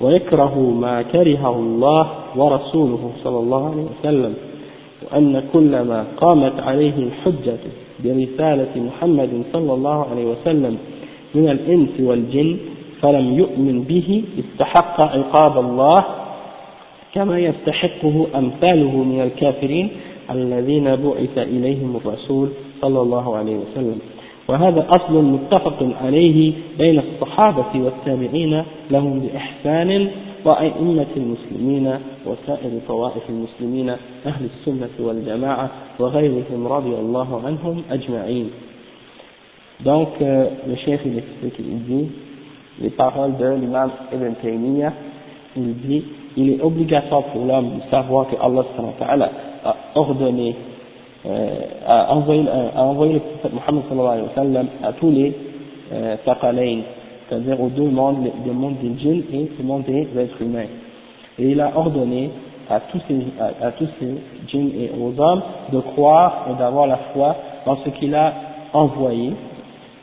ويكره ما كرهه الله ورسوله صلى الله عليه وسلم. وأن كل ما قامت عليه الحجة برسالة محمد صلى الله عليه وسلم من الإنس والجن فلم يؤمن به استحق عقاب الله كما يستحقه أمثاله من الكافرين الذين بعث إليهم الرسول صلى الله عليه وسلم. وهذا أصل متفق عليه بين الصحابة والتابعين لهم بإحسان وأئمة المسلمين وسائر طوائف المسلمين أهل السنة والجماعة وغيرهم رضي الله عنهم أجمعين Donc, euh, le chef, il explique, il dit, les paroles de l'imam Ibn Taymiyyah, il dit, il est obligatoire pour l'homme de savoir que Allah a ordonné euh, a envoyé, a envoyé le prophète Mohammed sallallahu alayhi wa sallam à tous les euh, c'est-à-dire aux deux mondes, le monde des djinns et le monde des êtres humains. Et il a ordonné à tous ces, à, tous ces djinns et aux hommes de croire et d'avoir la foi en ce qu'il a envoyé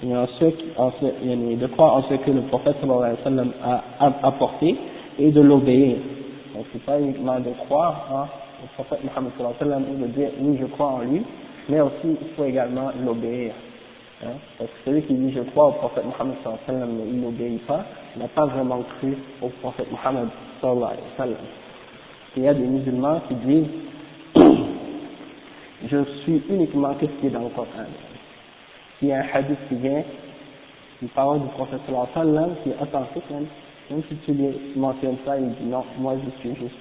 et en ce, en ce, de croire en ce que le prophète a apporté et de l'obéir. Donc c'est pas uniquement de croire, hein, au prophète Mohammed sallallahu alayhi wa sallam ou de dire oui je crois en lui, mais aussi il faut également l'obéir. Hein, parce que celui qui dit je crois au prophète Mohammed sallam mais il n'obéit pas, n'a pas vraiment cru au prophète Mohammed sallam. Il y a des musulmans qui disent <coughs> je suis uniquement ce qui est dans le Coran? Il y a un hadith qui vient, une parole du prophète sallam qui est authentique, même, même si tu lui mentionnes ça, il dit non, moi je suis juste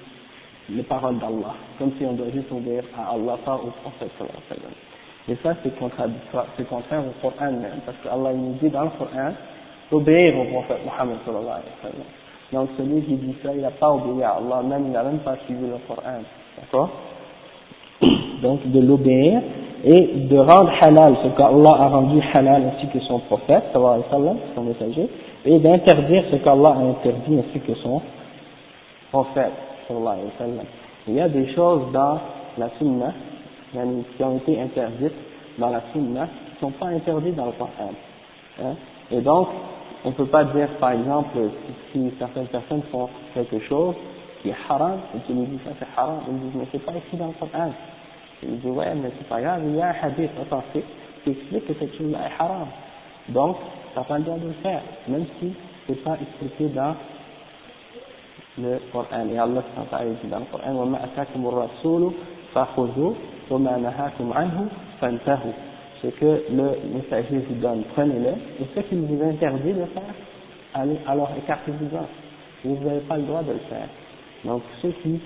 les paroles d'Allah, comme si on doit juste obéir à Allah, pas au prophète sallam. Et ça, c'est contradictoire, c'est contraire au Coran même, parce qu'Allah nous dit dans le Coran d'obéir au prophète Muhammad sallallahu alayhi wa sallam. Donc celui qui dit ça, il n'a pas obéi à Allah, même il n'a même pas suivi le Coran. D'accord? <coughs> Donc de l'obéir et de rendre halal ce qu'Allah a rendu halal ainsi que son prophète, sallallahu alayhi wa sallam, son messager, et d'interdire ce qu'Allah a interdit ainsi que son prophète. Il y a des choses dans la sunna qui ont été interdites dans la sunna qui ne sont pas interdites dans le Coran. Hein. Et donc, on ne peut pas dire, par exemple, si, certaines personnes font quelque chose qui est haram, et tu lui dis ça c'est haram, ils disent mais c'est pas ici dans le Coran. Ils disent ouais mais c'est pas grave, il y a un hadith authentique qui explique que cette chose est haram. Donc, ça n'a pas le droit de le faire, même si c'est pas expliqué dans le Coran. Et Allah dit dans le Coran وَمَا أَتَاكُمُ الرَّسُولُ فَخُذُوا وَمَا نَهَاكُمْ عَنْهُ فَانْتَهُوا ce que le messager vous donne, prenez-le, et ce qu'il vous interdit de faire, allez, alors écartez-vous-en. Vous n'avez pas le droit de le faire. Donc ceux qui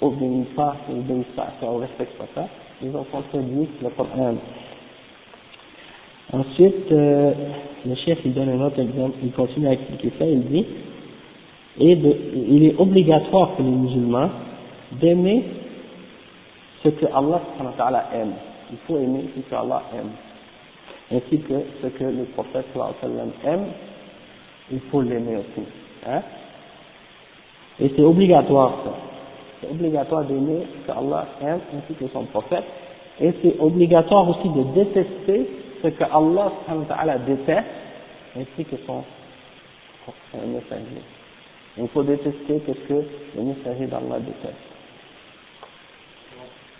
obéissent pas, obéissent pas à ça, ou respectent pas ça, ils ont contredit le Coran. Ensuite, euh, le chef il donne un autre exemple, il continue à expliquer ça, il dit, et de, il est obligatoire pour les musulmans d'aimer ce que Allah aime. Il faut aimer ce que Allah aime. Ainsi que ce que le prophète aime, il faut l'aimer aussi. Hein? Et c'est obligatoire ça. C'est obligatoire d'aimer ce que Allah aime ainsi que son prophète. Et c'est obligatoire aussi de détester ce que Allah déteste ainsi que son messager. Il faut détester ce que le messager d'Allah déteste.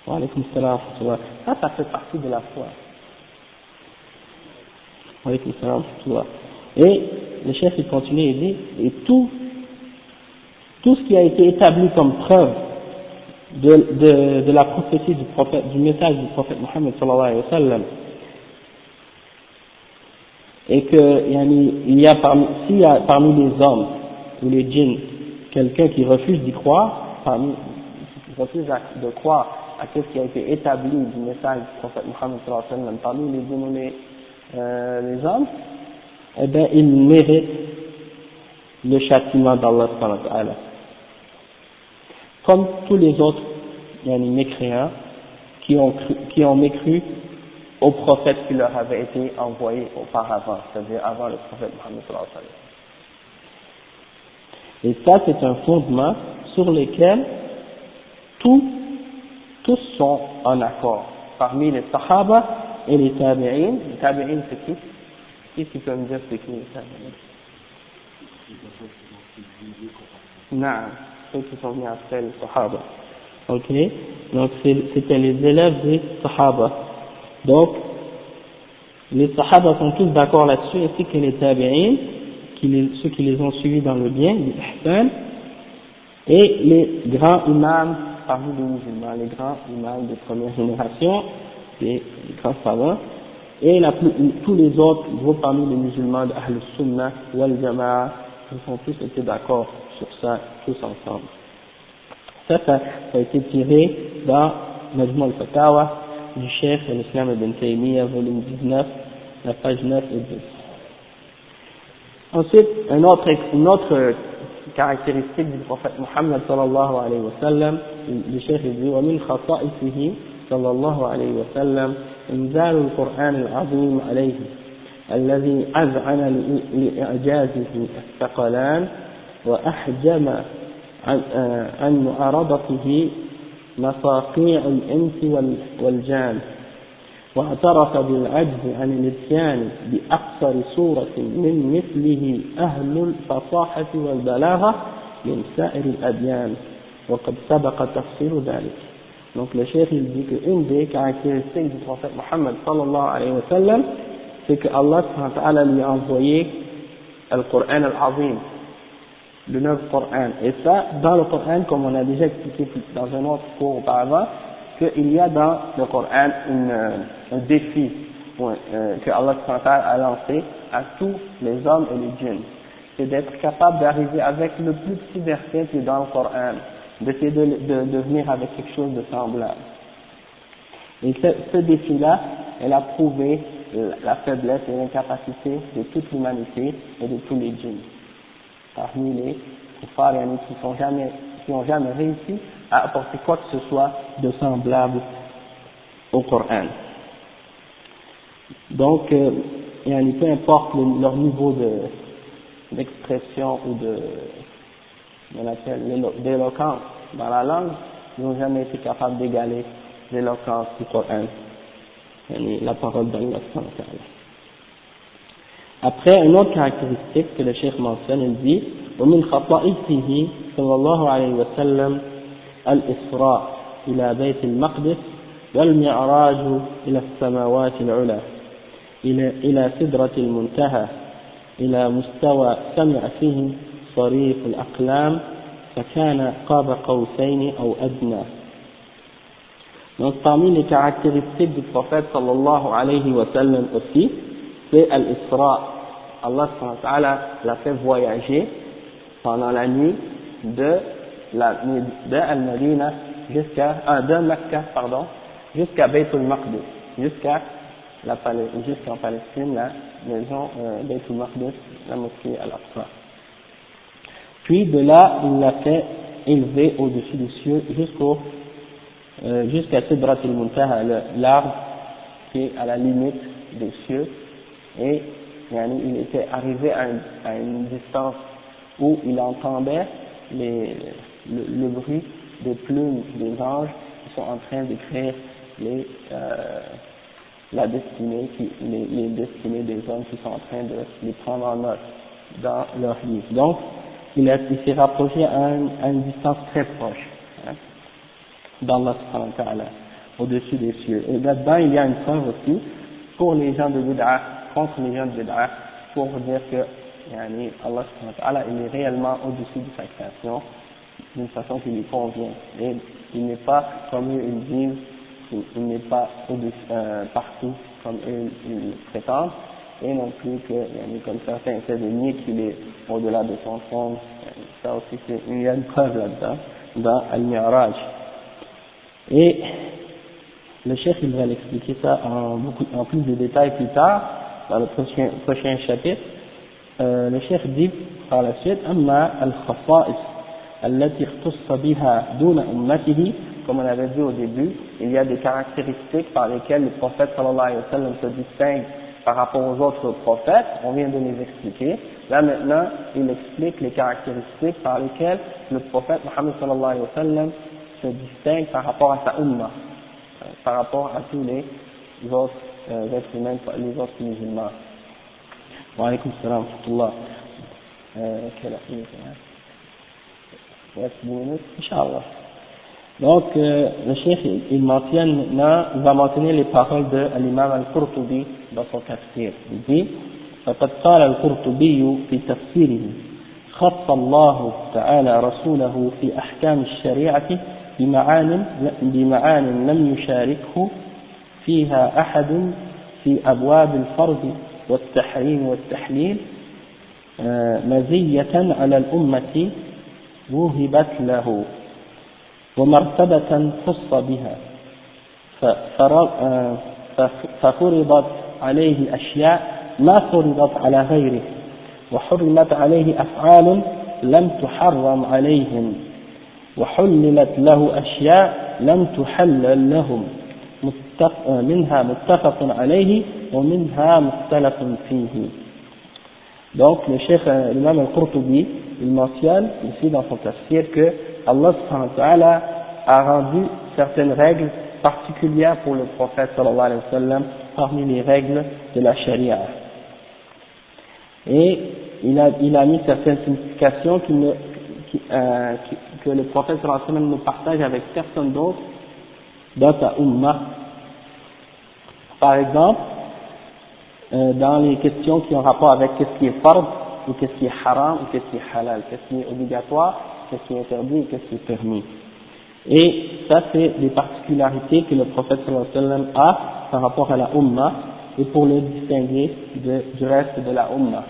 Ça, ça fait partie de la foi. Et le chef il continue et dit, et tout, tout ce qui a été établi comme preuve de, de, la prophétie du prophète, du message du prophète Mohammed sallallahu alayhi wa sallam, et que il y a parmi, s'il y a parmi les hommes ou les djinns quelqu'un qui refuse d'y croire, qui refuse de croire à ce qui a été établi du message du prophète Mohammed sallallahu alayhi wa sallam parmi les les, euh, les hommes, eh bien, il mérite le châtiment d'Allah Comme tous les autres yani, mécréants qui ont, cru, qui ont mécru au prophète qui leur avait été envoyé auparavant, c'est-à-dire avant le prophète Mohammed Et ça, c'est un fondement sur lequel tous, tous sont en accord. Parmi les Sahaba et les Tabi'in, les Tabi'in c'est qui? Qui qui peut me dire c'est qui les Tabi'in? Non, ceux qui sont venus après les Sahaba. Ok Donc c'était les élèves des Sahaba. Donc, les Sahaba sont tous d'accord là-dessus, ainsi que les Tabi'in, ceux qui les ont suivis dans le bien, les Ihsan, et les grands imams parmi les musulmans, les grands imams de première génération, les, grands savants, et la tous les autres groupes parmi les musulmans de Ahl Sunnah, Wal Jama'a, ils ont tous été d'accord sur ça, tous ensemble. Ça, ça, a été tiré dans Majmou al-Fatawa, du chef l'islam ibn Taymiyyah, volume 19, la page 9 et 10. Ensuite, une autre caractéristique du prophète Muhammad sallallahu alayhi wa sallam, chef dit, ومن خصائصه صلى الله عليه وسلم إنزال القرآن العظيم عليه الذي أذعن لإعجازه الثقلان وأحجم عن معارضته مصاقيع الإنس والجان واعترف بالعجز عن الإتيان بأقصر صورة من مثله أهل الفصاحة والبلاغة من سائر الأديان. وقد سبق تفسير ذلك Donc le chef il dit qu'une des caractéristiques du prophète Mohammed sallallahu alayhi wa sallam, c'est que Allah lui a envoyé le Coran al-Azim, le neuf Coran. Et ça, dans le Coran, comme on a déjà expliqué dans un autre cours auparavant, qu'il y a dans le Coran une, un défi euh, que Allah a lancé à tous les hommes et les djinns. C'est d'être capable d'arriver avec le plus petit verset qui est dans le Coran, d'essayer de, de, de, venir avec quelque chose de semblable. Et ce, ce défi-là, elle a prouvé la faiblesse et l'incapacité de toute l'humanité et de tous les djinns parmi les kuffars qui n'ont jamais, qui ont jamais réussi à apporter quoi que ce soit de semblable au Coran. Donc, euh, peu importe leur niveau d'expression ou de, on appelle d'éloquence dans la langue, n'ont jamais été capables d'égaler l'éloquence du Coran, la parole d'Allah. Après, une autre caractéristique que le cheikh mentionne, il dit ومن خصائصه صلى الله عليه وسلم الإسراء إلى بيت المقدس والمعراج إلى السماوات العلى إلى سدرة المنتهى إلى مستوى سمع فيه صريف الأقلام فكان قاب قوسين أو أدنى Donc parmi les caractéristiques du prophète sallallahu alayhi wa sallam aussi, c'est al-Isra. Allah l'a fait voyager pendant la nuit de, la, de Al-Madina jusqu'à, ah, de Mecca, pardon, jusqu'à Beitul Maqdis, jusqu'à la jusqu'en Palestine, la maison euh, Beitul Maqdis, la mosquée Al-Aqsa. Puis de là, il l'a fait élever au-dessus des cieux jusqu'au euh, jusqu'à Sidratul Muntaha, l'arbre qui est à la limite des cieux, et il était arrivé à, à une distance où il entendait les, le, le, bruit des plumes des anges qui sont en train d'écrire les, euh, la destinée, qui, les, les, destinées des hommes qui sont en train de les prendre en note dans leur livre. Donc, il, s'est rapproché à, une distance très proche hein, d'Allah au-dessus des cieux. Et là-dedans, il y a une preuve aussi pour les gens de Bid'a, contre les gens de Bid'a, pour dire que yani, Allah il est réellement au-dessus de sa création d'une façon qui lui convient. Et il n'est pas, comme eux ils disent, il, n'est pas euh, partout comme eux ils prétendent, et non plus que, yani, comme certains essaient de nier qu'il est au-delà de son fond. Ça aussi, il y a une preuve là-dedans, dans Al-Mi'raj. Et le chef, il va l'expliquer ça en, beaucoup, en plus de détails plus tard, dans le prochain, prochain chapitre. Euh, le chef dit par la suite, أما الخصائص التي اختص بها دون أمته comme on avait dit au début, il y a des caractéristiques par lesquelles le prophète sallallahu alayhi wa sallam se distingue par rapport aux autres prophètes, on vient de les expliquer. Là maintenant, il explique les caractéristiques par lesquelles le prophète Muhammad sallallahu alayhi wa sallam se distingue par rapport à sa ummah, euh, par rapport à tous les autres euh, êtres humains, les autres musulmans. Wa alaykum salam wa rahmatullah. Euh, quelle heure Reste 10 minutes, Inch'Allah. Donc, euh, le chef, il mentionne maintenant, il va mentionner les paroles de l'imam al-Qurtubi dans son tafsir. Il dit, فقد قال القرطبي في تفسيره خص الله تعالى رسوله في أحكام الشريعة بمعان بمعان لم يشاركه فيها أحد في أبواب الفرض والتحريم والتحليل مزية على الأمة وهبت له ومرتبة خص بها. ففرضت عليه أشياء ما فرضت على غيره وحرمت عليه أفعال لم تحرم عليهم وحللت له أشياء لم تحلل لهم. منها متفق عليه ومنها مختلف فيه. Donc, le chef, l'imam al-Qurtubi, il mentionne ici dans son tafsir que Allah a rendu certaines règles particulières pour le prophète sallallahu alayhi wa sallam parmi les règles de la charia. Et il a, mis certaines significations euh, que le prophète sallallahu alayhi wa sallam ne partage avec personne d'autre dans sa ummah. Par exemple, euh, dans les questions qui ont rapport avec qu'est-ce qui est fard ou qu'est-ce qui est haram ou qu'est-ce qui est halal, qu'est-ce qui est obligatoire, qu'est-ce qui est interdit et qu'est-ce qui est permis. Et ça, c'est des particularités que le prophète sallallahu alayhi wa a par rapport à la Ummah et pour le distinguer du reste de la Ummah.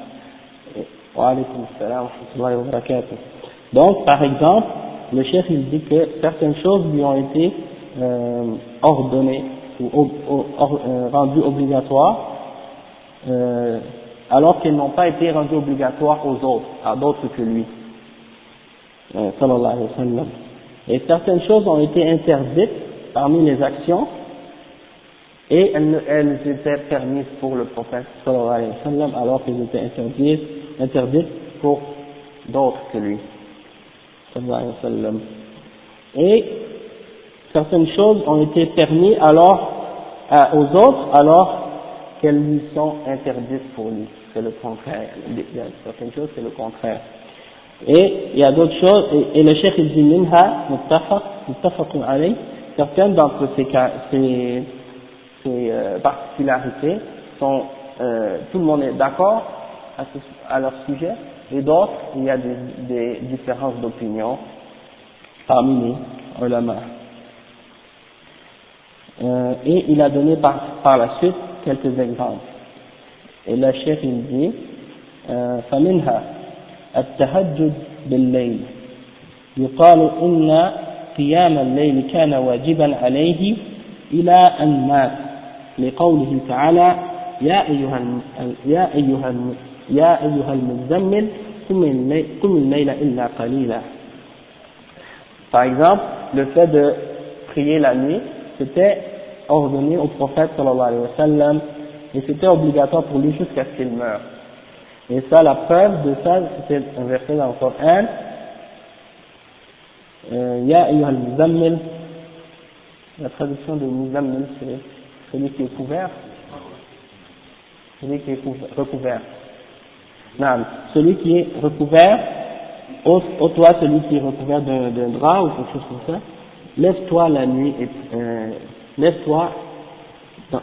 Wa salam wa barakatuh. Donc, par exemple, le chef il dit que certaines choses lui ont été euh, ordonnées ou euh, rendues obligatoires euh, alors qu'elles n'ont pas été rendues obligatoires aux autres, à d'autres que lui. Euh, sallallahu alayhi wa sallam. Et certaines choses ont été interdites parmi les actions et elles, étaient permises pour le prophète sallallahu alayhi wa sallam alors qu'elles étaient interdites, interdites pour d'autres que lui. Sallallahu alayhi wa sallam. Et certaines choses ont été permises alors aux autres alors qu'elles lui sont interdites pour lui. C'est le contraire. Certaines choses, c'est le contraire. Et il y a d'autres choses, et, et le chef il dit minha muttafaq, muttafaqun alayh, certaines d'entre ces, ces, ces euh, particularités sont, euh, tout le monde est d'accord à, à, leur sujet, et d'autres, il y a des, des différences d'opinion parmi les ulama. et il a donné par, par la suite quelques exemples. Et le chef il dit, فمنها التهجد بالليل يقال إن قيام الليل كان واجبا عليه إلى أن مات لقوله تعالى يا أيها يا أيها يا أيها المزمل قم الليل إلا قليلا Par exemple, le fait de prier la nuit, c'était ordonné au prophète sallallahu alayhi wa sallam et c'était obligatoire pour lui jusqu'à ce qu'il meure. Et ça, la preuve de ça, c'est un verset dans le Coran. Euh, Ya ayyuhal muzammil. La traduction de muzammil, c'est celui qui est couvert. Celui qui est recouvert. Non, celui qui est recouvert, au, toi celui qui est recouvert d'un drap ou quelque chose comme ça, lève-toi la nuit et euh, lève-toi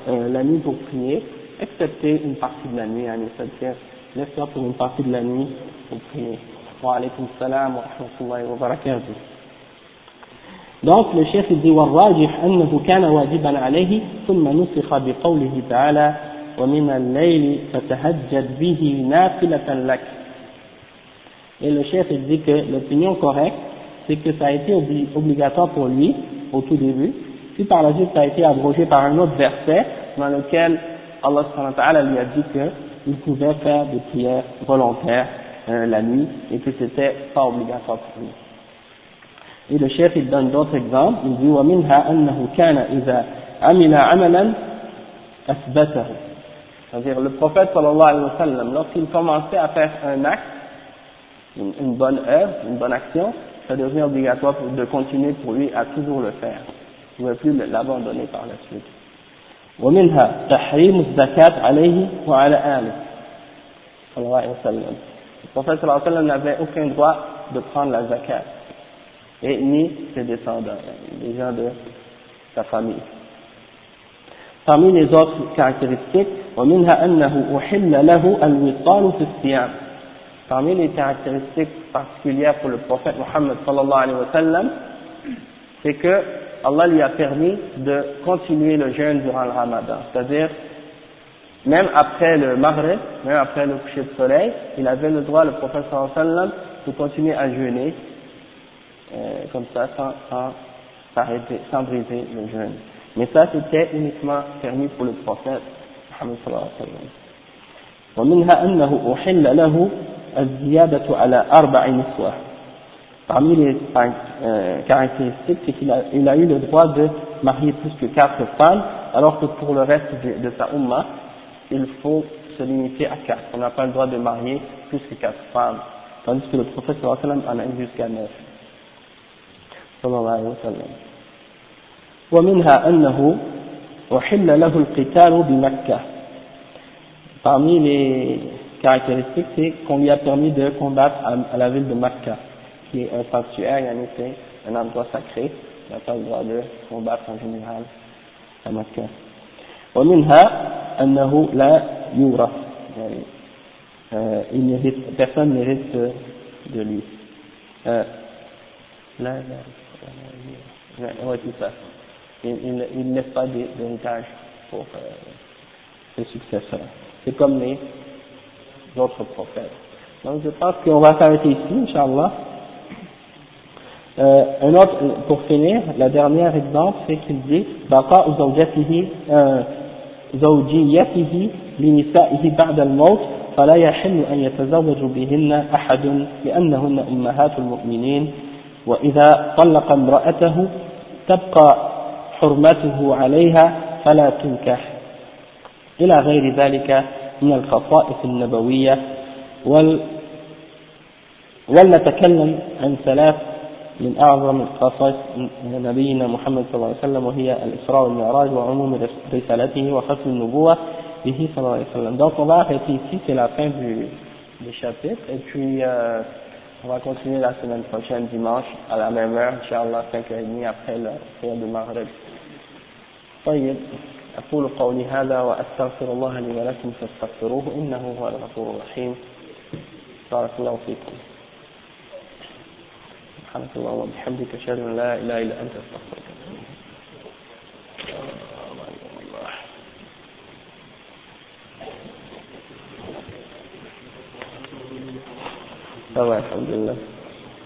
euh, la nuit pour prier, excepté une partie de la nuit, c'est-à-dire lève-toi pour une partie de la nuit pour prier. Wa alaykum salam wa rahmatullahi wa barakatuh. Donc le chef dit والراجح أنه كان واجبا عليه ثم نسخ بقوله تعالى ومن الليل فتهجد به نافلة لك Et le chef dit que l'opinion correcte, c'est que ça a été obligatoire pour lui au tout début, puis par la suite ça a été abrogé par un autre verset dans lequel Allah lui a dit qu'il pouvait faire des prières volontaires euh, la nuit et que c'était pas obligatoire pour lui. Et le chef il donne d'autres exemples, il dit وَمِنْهَا أَنَّهُ كَانَ إِذَا عَمِلَ عَمَلًا أَثْبَتَهُ C'est-à-dire le prophète sallallahu alayhi wa sallam, lorsqu'il commençait à faire un acte, une, une bonne œuvre, une bonne action, ça devient obligatoire pour, de continuer pour lui à toujours le faire. Il ne pouvait plus l'abandonner par la suite. ومنها تحريم الزكاة عليه وعلى آله صلى الله عليه وسلم. Le prophète sallallahu alayhi wa sallam n'avait aucun droit de prendre la zakat, et ni ses descendants, les gens de sa famille. Parmi les autres caractéristiques, ومنها أنه أحل له الوصال في الصيام Parmi les caractéristiques particulières pour le prophète Mohammed sallallahu alayhi wa sallam, c'est que Allah lui a permis de continuer le jeûne durant le ramadan. C'est-à-dire, même après le maghrib, même après le coucher de soleil, il avait le droit, le prophète sallallahu alayhi wa sallam, de continuer à jeûner, euh, comme ça, sans, sans s'arrêter, sans briser le jeûne. Mais ça, c'était uniquement permis pour le prophète Mohammed sallallahu alayhi wa sallam. ومنها أنه أحل له الزيادة على أربع نسوة Parmi les euh, caractéristiques, c'est qu'il a, il a eu le droit de marier plus que quatre femmes, alors que pour le reste de, de sa umma, il faut se limiter à quatre. On n'a pas le droit de marier plus que quatre femmes, tandis que le prophète sallallahu alayhi wa sallam en a eu jusqu'à neuf. sallallahu alayhi wa sallam. ومنها أنه أحل له القتال بمكة. Parmi les caractéristique, c'est qu'on lui a permis de combattre à, la ville de Makkah, qui est un sanctuaire, en effet, un endroit sacré. Il n'a pas le droit de combattre en général à Makkah. ومنها أنه لا يورث يعني euh, il mérite, personne mérite de, de lui. Euh, là, là, ouais, c'est ça. Il, il, il ne laisse pas d'héritage pour euh, ses successeurs. C'est comme les d'autres prophètes. Donc je pense qu'on va s'arrêter ici, Inch'Allah. Euh, un autre, pour finir, la dernière exemple, c'est qu'il dit بقاء زوجته زوجيته لنسائه بعد الموت فلا يحل أن يتزوج بهن أحد لأنهن أمهات المؤمنين وإذا طلق امرأته تبقى حرمته عليها فلا تنكح إلى غير ذلك من الخصائص النبوية ولنتكلم عن ثلاث من أعظم الخصائص نبينا محمد صلى الله عليه وسلم وهي الإسراء والمعراج وعموم رسالته وختم النبوة. به صلى الله عليه وسلم. Donc on va arrêter ici, c'est la fin du, du chapitre. Et puis euh, on va continuer la semaine prochaine dimanche à la même heure, Inch'Allah 5h30 après le prière de Maghreb. طيب. أقول قولي هذا وأستغفر الله لي ولكم فاستغفروه إنه هو الغفور الرحيم. بارك الله فيكم. سبحانك اللهم وبحمدك اشهد ان لا اله الا انت استغفرك تمام الحمد لله